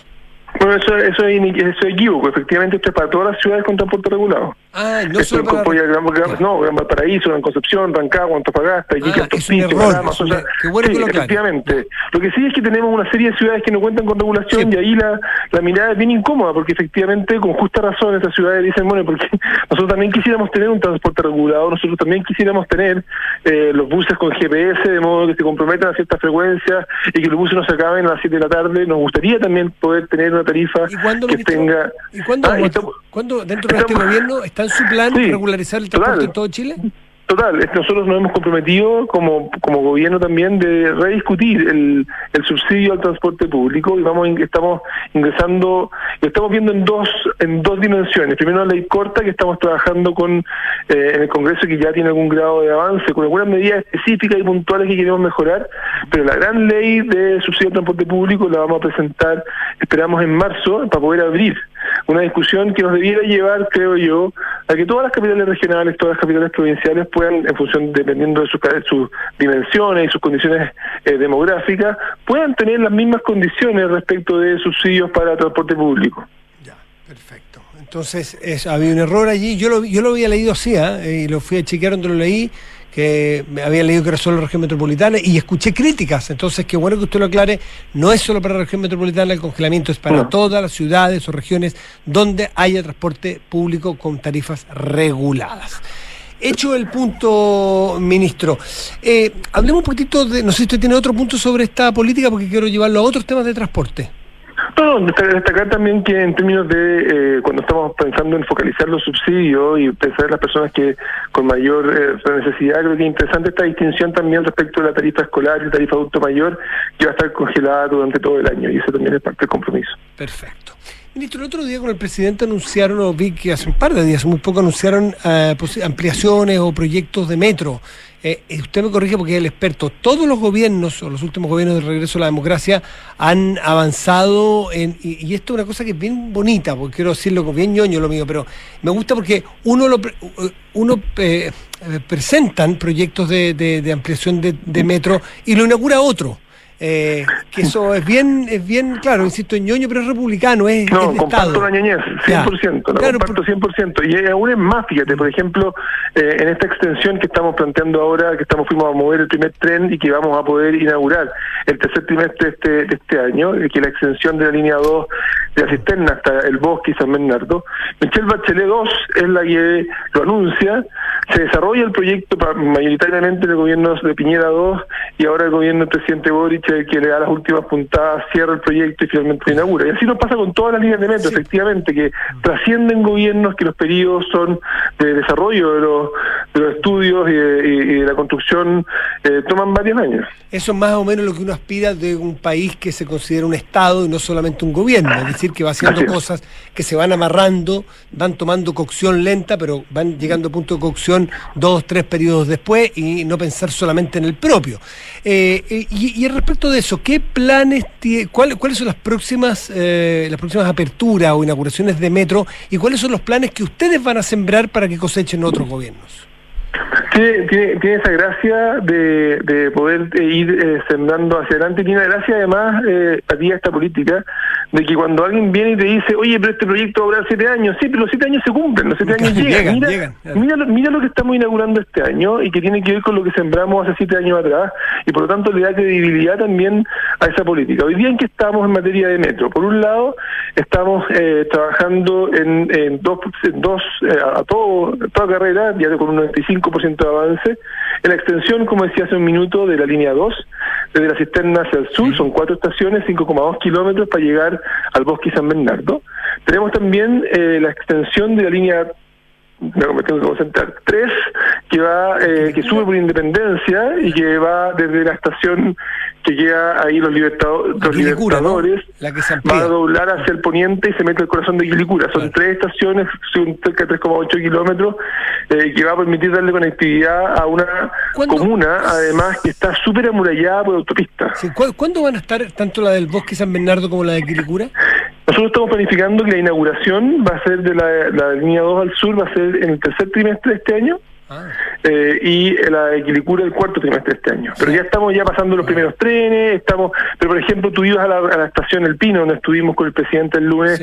Bueno, eso, eso, eso es equívoco. Efectivamente, esto es para todas las ciudades con transporte regulado. Ah, no Esto solo para... Gran, Gran- no, Gran Valparaíso, Gran Concepción, Rancagua, Antofagasta, Iquique, Ah, es un o sea, er- qué bueno sí, que lo aclare. efectivamente. Lo que sí es que tenemos una serie de ciudades que no cuentan con regulación Sí. y ahí la, la mirada es bien incómoda porque efectivamente, con justa razón, esas ciudades dicen, bueno, porque <laughs> nosotros también quisiéramos tener un transporte regulado, nosotros también quisiéramos tener eh, los buses con GPS, de modo que se comprometan a ciertas frecuencias y que los buses no se acaben a las 7 de la tarde. Nos gustaría también poder tener una tarifa ¿Y cuándo, que ministro? tenga... ¿Y cuándo, Ah, cuándo dentro de este gobierno está en su plan Sí, regularizar el transporte claro. en todo Chile? Total, nosotros nos hemos comprometido como, como gobierno también de rediscutir el, el subsidio al transporte público y vamos estamos ingresando, lo estamos viendo en dos en dos dimensiones. Primero la ley corta que estamos trabajando con eh, en el Congreso que ya tiene algún grado de avance, con algunas medidas específicas y puntuales que queremos mejorar, pero la gran ley de subsidio al transporte público la vamos a presentar, esperamos en marzo, para poder abrir una discusión que nos debiera llevar, creo yo, a que todas las capitales regionales, todas las capitales provinciales puedan, en función, dependiendo de sus, sus dimensiones y sus condiciones eh, demográficas, puedan tener las mismas condiciones respecto de subsidios para transporte público. Ya, perfecto. Entonces, es, había un error allí. Yo lo, yo lo había leído así, ¿eh? y lo fui a chequear donde lo leí que me había leído que era solo la región metropolitana y escuché críticas. Entonces, qué bueno que usted lo aclare. No es solo para la región metropolitana el congelamiento, es para todas las ciudades o regiones donde haya transporte público con tarifas reguladas. Hecho el punto, ministro, eh, hablemos un poquito de, no sé si usted tiene otro punto sobre esta política porque quiero llevarlo a otros temas de transporte. No, destacar también que en términos de eh, cuando estamos pensando en focalizar los subsidios y pensar en las personas que con mayor eh, necesidad, creo que es interesante esta distinción también respecto a la tarifa escolar y la tarifa adulto mayor, que va a estar congelada durante todo el año y eso también es parte del compromiso. Perfecto. Ministro, el otro día con el presidente anunciaron, vi que hace un par de días, muy poco, anunciaron eh, ampliaciones o proyectos de metro. Eh, usted me corrige porque es el experto. Todos los gobiernos, o los últimos gobiernos del regreso a la democracia, han avanzado en. Y, esto es una cosa que es bien bonita, porque quiero decirlo como bien ñoño lo mío, pero me gusta porque uno lo uno eh, presentan proyectos de, de, ampliación de, de metro y lo inaugura otro. Eh, que eso es bien, es bien, claro, insisto, ñoño, pero es republicano, es, No, comparto la ñoñez, 100%, comparto 100%. Y aún es más, fíjate, por ejemplo, eh, en esta extensión que estamos planteando ahora, que estamos fuimos a mover el primer tren y que vamos a poder inaugurar el tercer trimestre de este, este año, eh, que la extensión de la línea 2 de la cisterna hasta el bosque y San Bernardo. Michelle Bachelet 2 es la que lo anuncia, se desarrolla el proyecto mayoritariamente en el gobierno de Piñera 2 y ahora el gobierno del presidente Boric que le da las últimas puntadas, cierra el proyecto y finalmente lo inaugura. Y así nos pasa con todas las líneas de metro, efectivamente, que trascienden gobiernos, que los periodos son de desarrollo de los, de los estudios y de, la construcción eh, toman varios años. Eso es más o menos lo que uno aspira de un país que se considera un Estado y no solamente un gobierno, es decir, que va haciendo cosas que se van amarrando, van tomando cocción lenta, pero van llegando a punto de cocción dos, tres periodos después y no pensar solamente en el propio. Eh, eh, y, y respecto de eso, ¿qué planes tiene, cuáles son las próximas, eh, las próximas aperturas o inauguraciones de metro y cuáles son los planes que ustedes van a sembrar para que cosechen otros gobiernos? Tiene, tiene, esa gracia de, de poder ir eh, sembrando hacia adelante. Tiene la gracia además, eh, a ti esta política, de que cuando alguien viene y te dice, oye, pero este proyecto va a durar siete años, sí, pero los siete años se cumplen, los siete años <laughs> llegan. mira, mira, lo que estamos inaugurando este año y que tiene que ver con lo que sembramos hace siete años atrás y por lo tanto le da credibilidad también a esa política. Hoy día en que estamos en materia de metro, por un lado, estamos eh, trabajando en, en dos, dos eh, a todo, toda carrera, ya con un 95% de avance, en la extensión, como decía hace un minuto, de la línea 2, desde la cisterna hacia el sur, son cuatro estaciones, 5,2 kilómetros para llegar al bosque San Bernardo. Tenemos también eh, la extensión de la línea me tengo que concentrar, tres, que va, eh, que sube por Independencia y que va desde la estación que llega ahí los, los libertadores, va a doblar hacia el poniente y se mete el corazón de Quilicura. Son tres estaciones, son cerca de 3,8 kilómetros, eh, que va a permitir darle conectividad a una comuna, además que está súper amurallada por autopista. ¿Cuándo van a estar tanto la del Bosque San Bernardo como la de Quilicura? Nosotros estamos planificando que la inauguración va a ser de la, la línea 2 al sur, va a ser en el tercer trimestre de este año. Ah. Eh, y la de Quilicura el cuarto trimestre de este año. Pero ya estamos ya pasando los primeros trenes, estamos, pero por ejemplo tú ibas a la, estación El Pino, donde estuvimos con el presidente el lunes,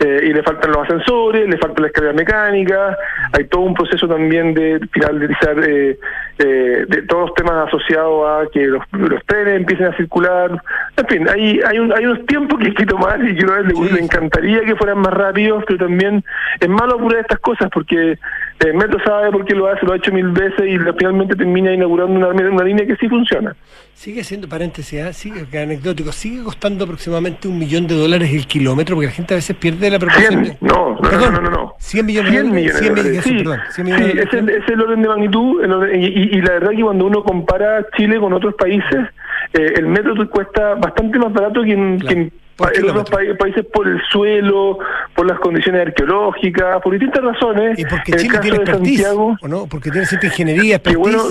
eh, y le faltan los ascensores, le falta la escalera mecánica, hay todo un proceso también de finalizar eh, eh, de todos los temas asociados a que los, trenes empiecen a circular, en fin, hay, hay, un, hay unos tiempos que hay que tomar y que a le, encantaría que fueran más rápidos, pero también es malo apurar estas cosas porque El metro sabe por qué lo hace, lo ha hecho mil veces y finalmente termina inaugurando una, una línea que sí funciona. Sigue siendo, paréntesis, ¿eh? sigue, que anecdótico, sigue costando aproximadamente un millón de dólares el kilómetro, porque la gente a veces pierde la proporción. 100, no, no, Perdón, no, no, no, 100 millones 100 de dólares. millones 100 de millones, dólares. eso, Sí, perdón, 100 sí, de es, el, dólares. es el orden de magnitud el orden- y, y- y la verdad que cuando uno compara Chile con otros países, eh, el metro cuesta bastante más barato que en, Claro, que en por en otros pa- países por el suelo, por las condiciones arqueológicas, por distintas razones. Y porque En el caso tiene de Santiago, ¿o no? Porque tiene cierta ingeniería, expertise. bueno,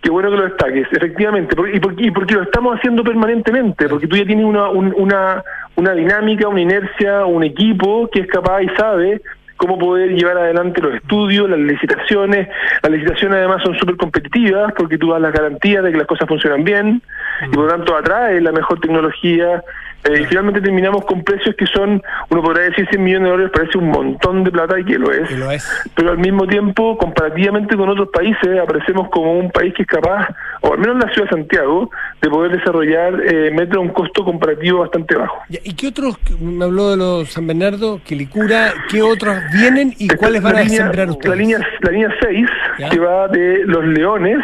qué bueno que lo destaques, efectivamente, y porque, y porque lo estamos haciendo permanentemente, porque tú ya tienes una, un- una, una dinámica, una inercia, un equipo que es capaz y sabe cómo poder llevar adelante los estudios, las licitaciones. Las licitaciones además son súper competitivas porque tú das las garantías de que las cosas funcionan bien y por lo tanto atrae la mejor tecnología. Eh, y finalmente terminamos con precios que son, uno podrá decir 100 millones de dólares, parece un montón de plata y que lo es lo es. pero al mismo tiempo, comparativamente con otros países, aparecemos como un país que es capaz, o al menos en la ciudad de Santiago, de poder desarrollar eh, metro a un costo comparativo bastante bajo. ¿Y qué otros, me habló de los San Bernardo, Quilicura, qué otros vienen y Esta cuáles es van a línea- sembrar ustedes? La línea, la línea 6, Ya. que va de Los Leones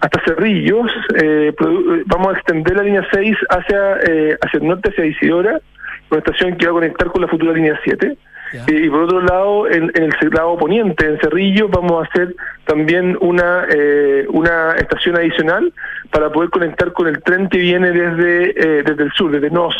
hasta Cerrillos, eh, produ- vamos a extender la línea 6 hacia, eh, hacia el norte, hacia Isidora, una estación que va a conectar con la futura línea 7. Ya. Eh, y por otro lado, en, en el lado poniente, en Cerrillo, vamos a hacer también una eh, una estación adicional para poder conectar con el tren que viene desde eh, desde el sur, desde Nos,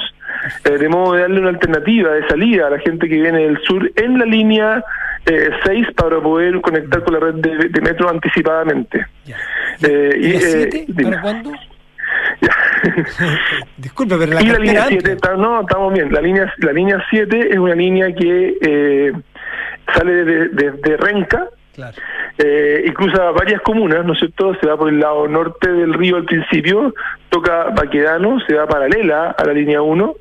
eh, de modo de darle una alternativa de salida a la gente que viene del sur en la línea eh, 6 para poder conectar con la red de, de metro anticipadamente. Ya. Eh, ¿Y 7? dime. ¿Para cuándo? <laughs> <laughs> Disculpe, pero la y la línea antes. 7, está- no, estamos bien. La línea la línea 7 es una línea que eh, sale de, de- de Renca Claro. eh, y cruza varias comunas, ¿no es cierto? Se va por el lado norte del río al principio, toca Baquedano, se va paralela a la línea 1,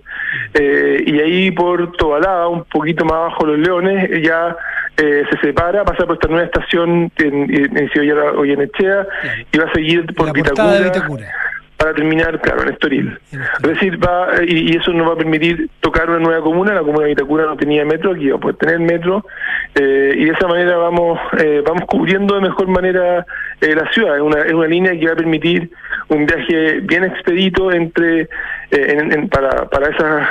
eh, y ahí por Tobalaba, un poquito más abajo de los Leones, ya eh, se separa, pasa por esta nueva estación en, en, en Ciudad Goyenechea, y va a seguir por Vitacura. Para terminar, claro, en Estoril. Es decir, va y, y eso nos va a permitir tocar una nueva comuna. La comuna de Vitacura no tenía metro, aquí va a poder tener metro. eh, y de esa manera vamos eh, vamos cubriendo de mejor manera eh, la ciudad. Es una, es una línea que va a permitir un viaje bien expedito entre eh, en- en- para, para esa...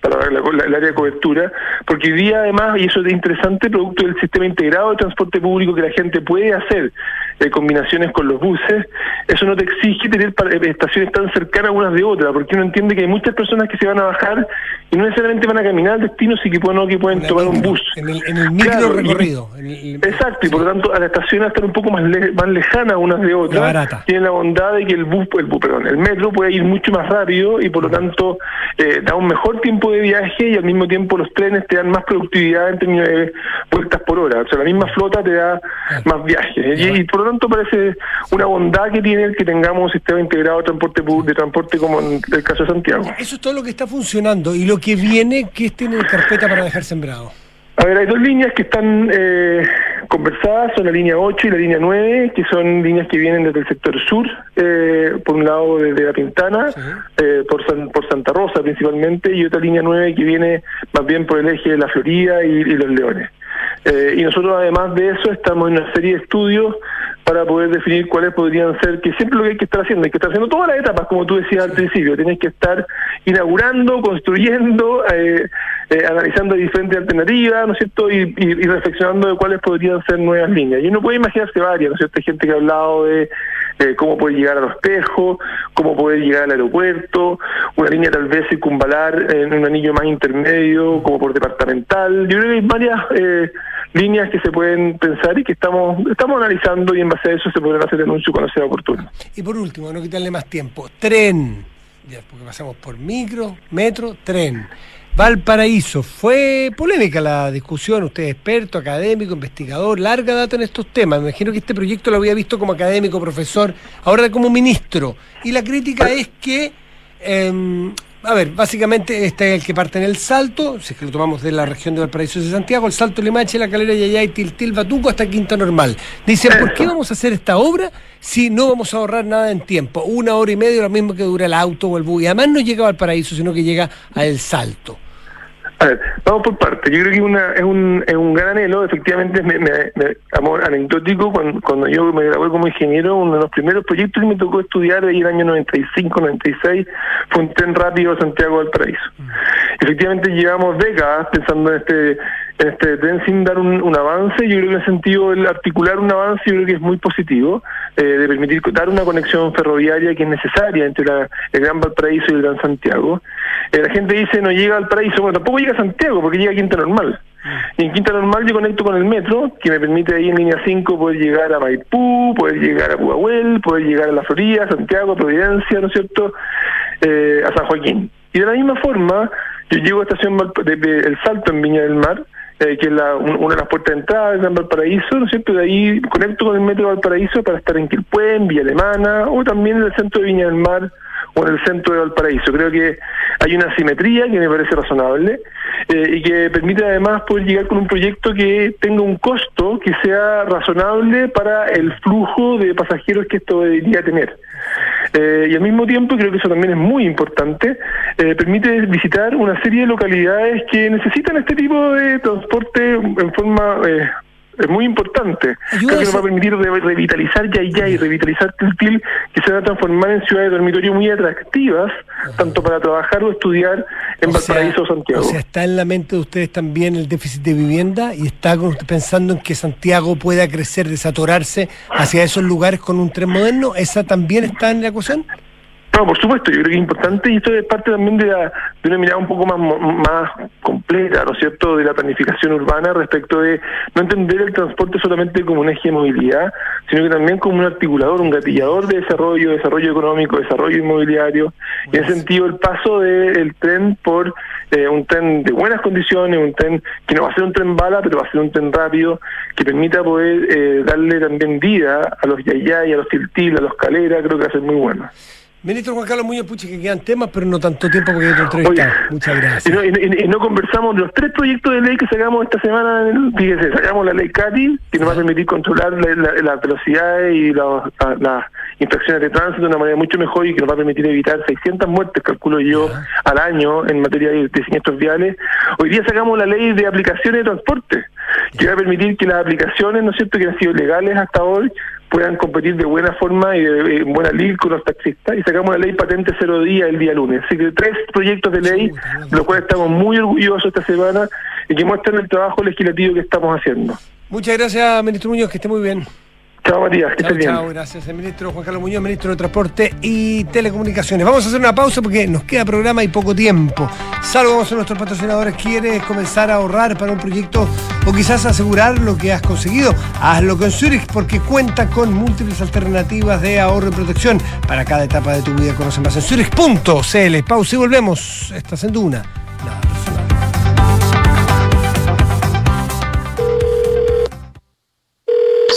para la- la- el área de cobertura, porque hoy día además, y eso es interesante, producto del sistema integrado de transporte público que la gente puede hacer, eh, combinaciones con los buses, eso no te exige tener eh, estaciones tan cercanas unas de otras, porque uno entiende que hay muchas personas que se van a bajar y no necesariamente van a caminar al destino, sí que pueden, que tomar un bus. En el, en el micro Claro, y- recorrido. en el- Exacto, y por lo tanto a la estación estar un poco más le- más lejanas unas de otras, tienen la bondad de que el bus, el bus, perdón, el metro puede ir mucho más rápido y por lo tanto eh, da un mejor tiempo de viaje y al mismo tiempo los trenes te dan más productividad en términos de vueltas por hora. O sea, la misma flota te da más viajes. Y, y por lo tanto parece una bondad que tiene el que tengamos un sistema integrado de transporte de transporte como en el caso de Santiago. Eso es todo lo que está funcionando. Y lo que viene, ¿qué tiene en carpeta para dejar sembrado? A ver, hay dos líneas que están eh, conversadas, son la línea 8 y la línea 9, que son líneas que vienen desde el sector sur, eh, por un lado desde La Pintana, Sí. eh, por, San- por Santa Rosa principalmente, y otra línea 9 que viene más bien por el eje de la Florida y, y los Leones. Eh, y nosotros además de eso estamos en una serie de estudios para poder definir cuáles podrían ser, que siempre lo que hay que estar haciendo, hay que estar haciendo todas las etapas, como tú decías al principio, tienes que estar inaugurando, construyendo, eh, eh, analizando diferentes alternativas, ¿no es cierto? Y, y- y reflexionando de cuáles podrían ser nuevas líneas. Y uno puede imaginarse varias, ¿no es cierto? Hay gente que ha hablado de eh, cómo poder llegar a los espejos, cómo poder llegar al aeropuerto, una línea tal vez circunvalar en un anillo más intermedio, como por departamental. Yo creo que hay varias eh, líneas que se pueden pensar y que estamos estamos analizando y en base a eso se podrán hacer anuncios cuando sea oportuno. Y por último, no quitarle más tiempo. Tren. Ya, porque pasamos por micro, metro, tren. Valparaíso. Fue polémica la discusión. Usted es experto, académico, investigador, larga data en estos temas. Me imagino que este proyecto lo había visto como académico, profesor, ahora como ministro. Y la crítica es que, em, a ver, básicamente este es el que parte en el Salto, si es que lo tomamos de la región de Valparaíso de Santiago, el Salto Limache, la Calera Yayay, Tiltil, Batuco hasta Quinta Normal. Dicen, ¿por qué vamos a hacer esta obra si no vamos a ahorrar nada en tiempo? Una hora y media, lo mismo que dura el auto o el bus. Y además no llega a Valparaíso, sino que llega a El Salto. A ver, vamos por partes. Yo creo que una, es, un, es un gran anhelo. Efectivamente, me, me, me- amor anecdótico. Cuando, cuando yo me gradué como ingeniero, uno de los primeros proyectos que me tocó estudiar ahí en el año 95, 96 fue un tren rápido Santiago del Paraíso. Efectivamente, llevamos décadas pensando en este este tren sin dar un, un avance. Yo creo que en ese sentido, el articular un avance, yo creo que es muy positivo, eh, de permitir dar una conexión ferroviaria que es necesaria entre la- el Gran Valparaíso y el Gran Santiago. Eh, la gente dice no llega al paraíso, bueno, tampoco llega a Santiago porque llega a Quinta Normal. Y en Quinta Normal yo conecto con el metro, que me permite ahí en línea 5 poder llegar a Maipú, poder llegar a Pudahuel, poder llegar a La Florida, Santiago, Providencia, ¿no es cierto?, eh, a San Joaquín. Y de la misma forma, yo llego a estación Valp- de, de El Salto en Viña del Mar, eh, que es la, un- una de las puertas de entrada del Gran Valparaíso, ¿no es cierto? De ahí conecto con el metro de Valparaíso para estar en Quilpué, en Villa Alemana, o también en el centro de Viña del Mar, o en el centro de Valparaíso. Creo que hay una simetría que me parece razonable eh, y que permite además poder llegar con un proyecto que tenga un costo que sea razonable para el flujo de pasajeros que esto debería tener. Eh, y al mismo tiempo, y creo que eso también es muy importante, eh, permite visitar una serie de localidades que necesitan este tipo de transporte en forma eh, es muy importante. Creo que nos va a permitir re- revitalizar Yayay, revitalizar Tiltil, que se van a transformar en ciudades de dormitorio muy atractivas, tanto para trabajar o estudiar en O Valparaíso o Santiago. O sea, está en la mente de ustedes también el déficit de vivienda y está pensando en que Santiago pueda crecer, desatorarse hacia esos lugares con un tren moderno. ¿Esa también está en la ecuación? No, por supuesto, yo creo que es importante y esto es parte también de, la, de una mirada un poco más, más completa, ¿no es cierto?, de la planificación urbana respecto de no entender el transporte solamente como un eje de movilidad, sino que también como un articulador, un gatillador de desarrollo, desarrollo económico, desarrollo inmobiliario. Y en ese sentido, el paso del tren por eh, un tren de buenas condiciones, un tren que no va a ser un tren bala, pero va a ser un tren rápido, que permita poder eh, darle también vida a los yayay, a los tiltil, a los calera, creo que va a ser muy bueno. Ministro Juan Carlos Muñoz, pucha, que quedan temas, pero no tanto tiempo porque hay otro entrevistado. Oye, Muchas gracias. Y no, y- y- no conversamos de los tres proyectos de ley que sacamos esta semana. Fíjese, sacamos la ley CATI, que nos va a permitir controlar la, la- las velocidades y la- la- las infracciones de tránsito de una manera mucho mejor y que nos va a permitir evitar 600 muertes, calculo yo, al año en materia de, de siniestros viales. Hoy día sacamos la ley de aplicaciones de transporte, que va a permitir que las aplicaciones, ¿no es cierto?, que han sido legales hasta hoy, puedan competir de buena forma y de, en buena lid con los taxistas y sacamos la ley patente cero día el día lunes. Así que tres proyectos de ley, de los cuales estamos muy orgullosos esta semana y que muestran el trabajo legislativo que estamos haciendo. Muchas gracias, ministro Muñoz, que esté muy bien. Chao Matías, que Chao, estés bien. chao, gracias. El ministro Juan Carlos Muñoz, ministro de Transporte y Telecomunicaciones. Vamos a hacer una pausa porque nos queda programa y poco tiempo. Saludamos a nuestros patrocinadores. ¿Quieres comenzar a ahorrar para un proyecto o quizás asegurar lo que has conseguido? Hazlo con Zurich porque cuenta con múltiples alternativas de ahorro y protección para cada etapa de tu vida. Conoce más en Zurich.cl. Pausa y volvemos. Estás en Duna. Nada personal.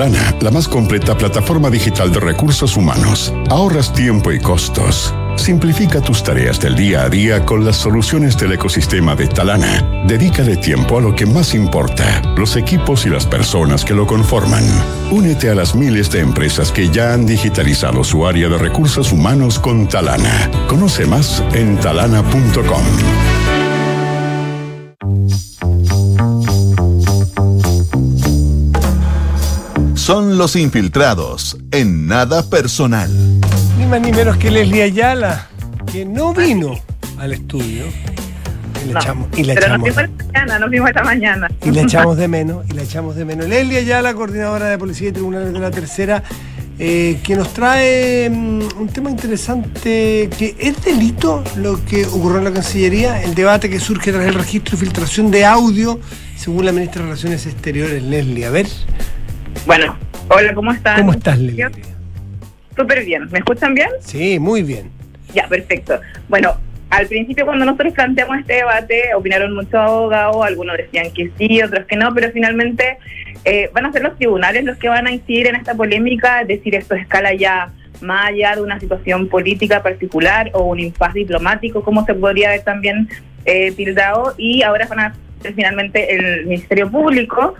Con Talana, la más completa plataforma digital de recursos humanos, ahorras tiempo y costos. Simplifica tus tareas del día a día con las soluciones del ecosistema de Talana. Dedícale tiempo a lo que más importa, los equipos y las personas que lo conforman. Únete a las miles de empresas que ya han digitalizado su área de recursos humanos con Talana. Conoce más en talana.com. Son los infiltrados en nada personal. Ni más ni menos que Leslie Ayala, que no vino al estudio. Y No, echamos, y le pero echamos, nos vimos esta mañana, nos vimos esta mañana. y le echamos de menos, y le echamos de menos. Leslie Ayala, coordinadora de Policía y Tribunales de la Tercera, eh, que nos trae mm, un tema interesante, que es delito lo que ocurrió en la Cancillería, el debate que surge tras el registro y filtración de audio, según la ministra de Relaciones Exteriores, Leslie. A ver, Bueno, hola, ¿cómo están? ¿cómo estás, Leslie? Súper bien. ¿Me escuchan bien? Sí, muy bien. Ya, perfecto. Bueno, al principio cuando nosotros planteamos este debate, opinaron muchos abogados, algunos decían que sí, otros que no, pero finalmente eh, van a ser los tribunales los que van a incidir en esta polémica, es decir, esto escala ya más allá de una situación política particular o un impasse diplomático, como se podría ver también eh, tildado, y ahora van a ser finalmente el Ministerio Público,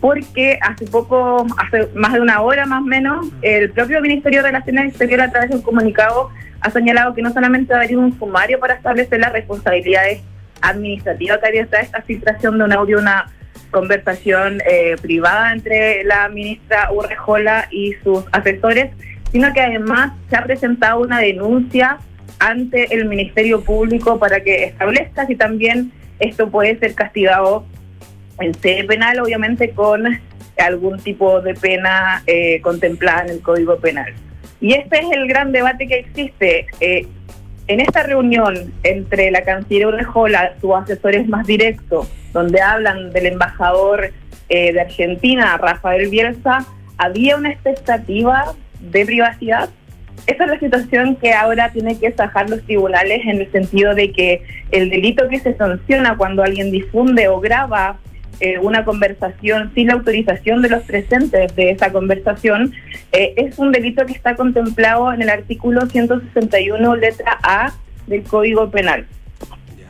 porque hace poco, hace más de una hora más o menos, el propio Ministerio de Relaciones Exteriores a través de un comunicado ha señalado que no solamente va a haber un sumario para establecer las responsabilidades administrativas que había esta, esta filtración de un audio, una conversación eh, privada entre la ministra Urrejola y sus asesores, sino que además se ha presentado una denuncia ante el Ministerio Público para que establezca si también esto puede ser castigado en sede penal, obviamente con algún tipo de pena eh, contemplada en el Código Penal. Y este es el gran debate que existe. Eh, en esta reunión entre la canciller Urrejola, sus asesores más directos, donde hablan del embajador eh, de Argentina, Rafael Bielsa, había una expectativa de privacidad. Esa es la situación que ahora tienen que sacar los tribunales en el sentido de que el delito que se sanciona cuando alguien difunde o graba eh, una conversación sin la autorización de los presentes de esa conversación eh, es un delito que está contemplado en el artículo 161 letra A del Código Penal.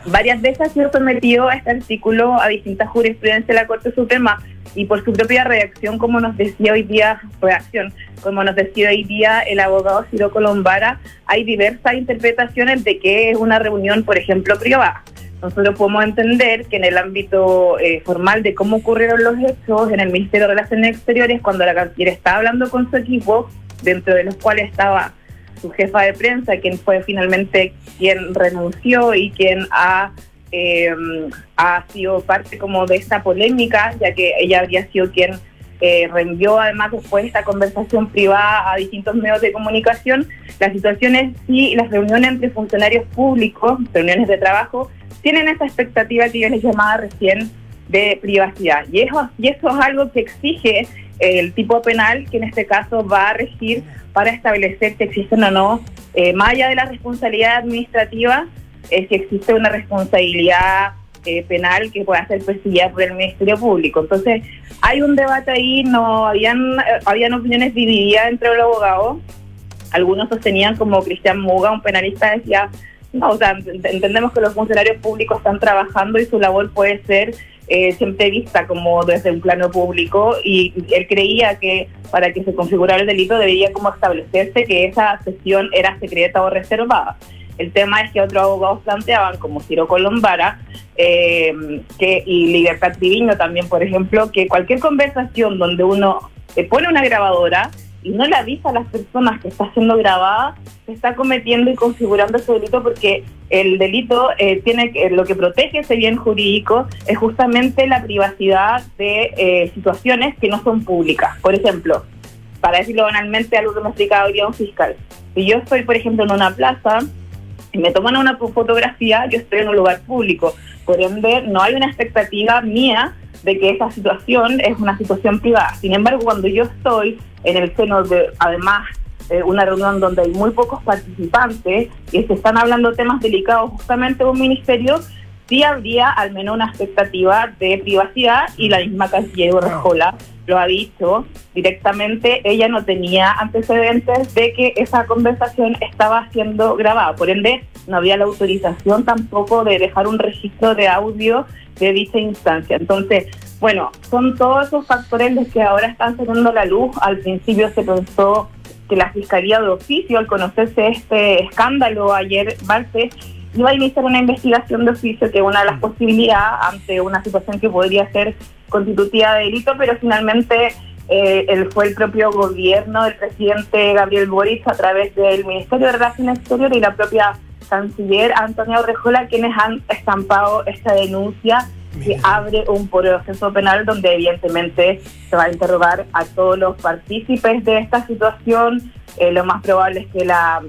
Varias veces ha sido sometido a este artículo a distintas jurisprudencias de la Corte Suprema y por su propia reacción, como nos decía hoy día, reacción, como nos decía hoy día el abogado Ciro Colombara, hay diversas interpretaciones de que es una reunión, por ejemplo, privada. Nosotros podemos entender que en el ámbito eh, formal de cómo ocurrieron los hechos en el Ministerio de Relaciones Exteriores, cuando la canciller estaba hablando con su equipo, dentro de los cuales estaba su jefa de prensa, quien fue finalmente quien renunció y quien ha, eh, ha sido parte como de esta polémica, ya que ella habría sido quien eh, reenvió además después esta conversación privada a distintos medios de comunicación. La situación es si las reuniones entre funcionarios públicos, reuniones de trabajo, tienen esa expectativa que yo les llamaba recién de privacidad. Y eso, y eso es algo que exige el tipo penal, que en este caso va a regir para establecer si existen o no, eh, más allá de la responsabilidad administrativa, si existe una responsabilidad eh, penal que pueda ser perseguida por el Ministerio Público. Entonces, hay un debate ahí, no habían, eh, habían opiniones divididas entre los abogados. Algunos sostenían, como Cristian Muga, un penalista, decía, o sea, ent- entendemos que los funcionarios públicos están trabajando y su labor puede ser eh, siempre vista como desde un plano público y él creía que para que se configurara el delito debería como establecerse que esa sesión era secreta o reservada. El tema es que otros abogados planteaban, como Ciro Colombara eh, que, y Libertad Triviño también, por ejemplo, que cualquier conversación donde uno eh, pone una grabadora y no le avisa a las personas que está siendo grabada, se está cometiendo y configurando ese delito porque el delito eh, tiene que, lo que protege ese bien jurídico es justamente la privacidad de eh, situaciones que no son públicas. Por ejemplo, para decirlo banalmente, algo que me explicaba hoy un fiscal. Si yo estoy, por ejemplo, en una plaza y me toman una fotografía, yo estoy en un lugar público. Por ende, no hay una expectativa mía de que esa situación es una situación privada. Sin embargo, cuando yo estoy en el seno de, además, eh, una reunión donde hay muy pocos participantes y se están hablando temas delicados justamente un ministerio, sí habría al menos una expectativa de privacidad y la misma canciller Urrejola lo ha dicho directamente, ella no tenía antecedentes de que esa conversación estaba siendo grabada, por ende no había la autorización tampoco de dejar un registro de audio de dicha instancia. Entonces, bueno, son todos esos factores los que ahora están saliendo la luz. Al principio se pensó que la Fiscalía de Oficio, al conocerse este escándalo ayer martes, iba a iniciar una investigación de oficio, que es una de las posibilidades ante una situación que podría ser constitutiva de delito, pero finalmente eh, fue el propio gobierno del presidente Gabriel Boric a través del Ministerio de Relaciones Exteriores y la propia canciller Antonia Orrejola quienes han estampado esta denuncia que abre un proceso penal donde evidentemente se va a interrogar a todos los partícipes de esta situación. Eh, lo más probable es que la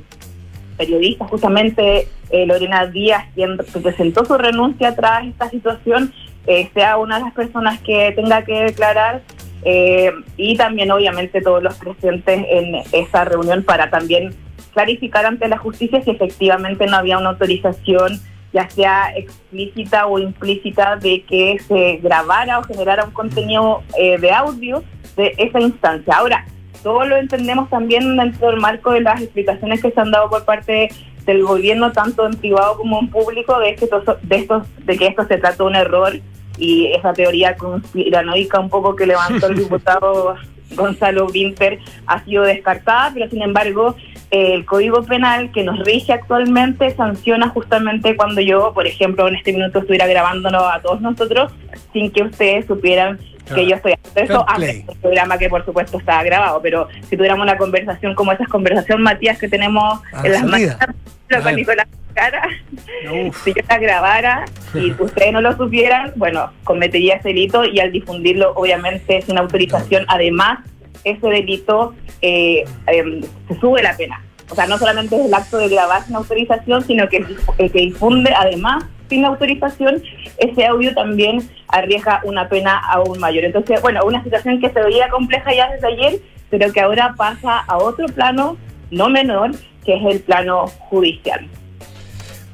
periodista justamente eh, Lorena Díaz, quien presentó su renuncia tras esta situación, eh, sea una de las personas que tenga que declarar eh, y también obviamente todos los presentes en esa reunión para también clarificar ante la justicia si efectivamente no había una autorización ya sea explícita o implícita de que se grabara o generara un contenido de audio de esa instancia. Ahora, todo lo entendemos también dentro del marco de las explicaciones que se han dado por parte del gobierno, tanto en privado como en público, de, que esto, de, estos, de que esto se trata de un error y esa teoría conspiranoica un poco que levantó el <laughs> diputado Gonzalo Winter ha sido descartada, pero sin embargo el Código Penal que nos rige actualmente sanciona justamente cuando yo, por ejemplo, en este minuto estuviera grabándonos a todos nosotros sin que ustedes supieran que yo estoy haciendo eso antes del programa que por supuesto estaba grabado, pero si tuviéramos una conversación como esa conversación, Matías, que tenemos en las mañanas <laughs> con Nicolás Cara, si yo la grabara y <laughs> ustedes no lo supieran, bueno, cometería ese delito y al difundirlo, obviamente, sin autorización, además, ese delito eh, em, se sube la pena. O sea, no solamente es el acto de grabar sin autorización, sino que el que difunde, además, sin autorización, ese audio también arriesga una pena aún mayor. Entonces, bueno, una situación que se veía compleja ya desde ayer, pero que ahora pasa a otro plano no menor, que es el plano judicial.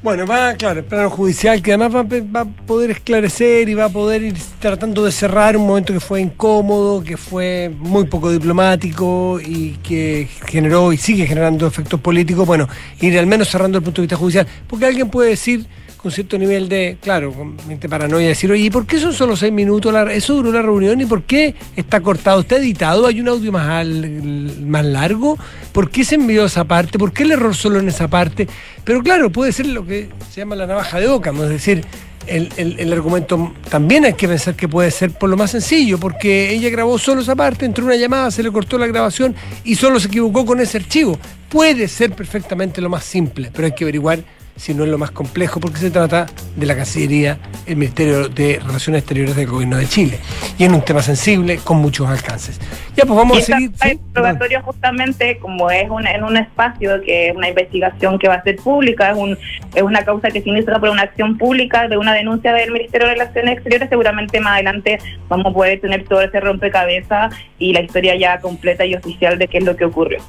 Bueno, va, claro, el plano judicial que además va, a poder esclarecer y va a poder ir tratando de cerrar un momento que fue incómodo, que fue muy poco diplomático y que generó y sigue generando efectos políticos. Bueno, ir al menos cerrando el punto de vista judicial. Porque alguien puede decir con cierto nivel de, claro, con mente paranoia, decir, oye, ¿y por qué son solo seis minutos? ¿Eso duró una reunión? ¿Y por qué está cortado? ¿Está editado? ¿Hay un audio más, más largo? ¿Por qué se envió esa parte? ¿Por qué el error solo en esa parte? Pero claro, puede ser lo que se llama la navaja de Ockham, es decir, el, el, argumento también hay que pensar que puede ser por lo más sencillo, porque ella grabó solo esa parte, entró una llamada, se le cortó la grabación y solo se equivocó con ese archivo. Puede ser perfectamente lo más simple, pero hay que averiguar si no es lo más complejo, porque se trata de la Cancillería, el Ministerio de Relaciones Exteriores del Gobierno de Chile. Y es un tema sensible con muchos alcances. Ya, pues vamos a seguir. El probatorio justamente, como es en un espacio que es una investigación que va a ser pública, es, un, es una causa que se inicia por una acción pública de una denuncia del Ministerio de Relaciones Exteriores, seguramente más adelante vamos a poder tener todo ese rompecabezas y la historia ya completa y oficial de qué es lo que ocurrió.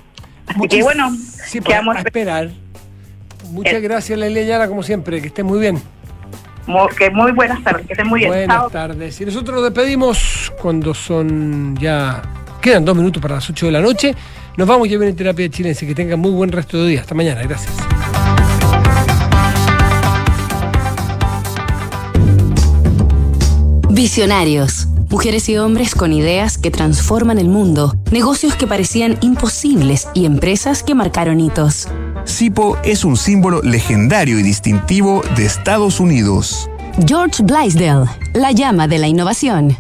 Así que bueno, sí, pues, a esperar Muchas gracias, Lelia Yara, como siempre. Que esté muy bien. Que muy buenas tardes, que estén muy bien. Buenas tardes. Y nosotros nos despedimos cuando son ya. Quedan dos minutos para las 8 de la noche. Nos vamos ya en terapia chilense. Que tengan muy buen resto de día. Hasta mañana. Gracias. Visionarios. Mujeres y hombres con ideas que transforman el mundo, negocios que parecían imposibles y empresas que marcaron hitos. SIPO es un símbolo legendario y distintivo de Estados Unidos. George Blaisdell, la llama de la innovación.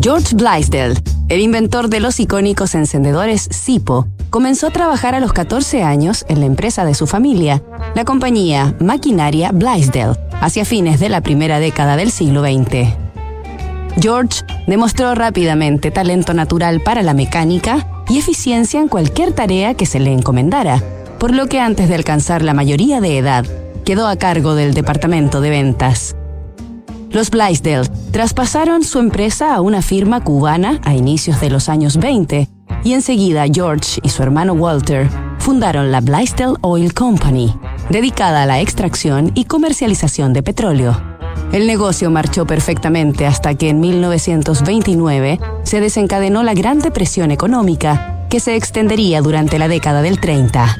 George Blaisdell, el inventor de los icónicos encendedores SIPO, comenzó a trabajar a los 14 años en la empresa de su familia, la compañía Maquinaria Blaisdell, hacia fines de la primera década del siglo XX. George demostró rápidamente talento natural para la mecánica y eficiencia en cualquier tarea que se le encomendara, por lo que antes de alcanzar la mayoría de edad, quedó a cargo del departamento de ventas. Los Blaisdell traspasaron su empresa a una firma cubana a inicios de los años 20 y enseguida George y su hermano Walter fundaron la Blaisdell Oil Company, dedicada a la extracción y comercialización de petróleo. El negocio marchó perfectamente hasta que en 1929 se desencadenó la Gran Depresión Económica, que se extendería durante la década del 30.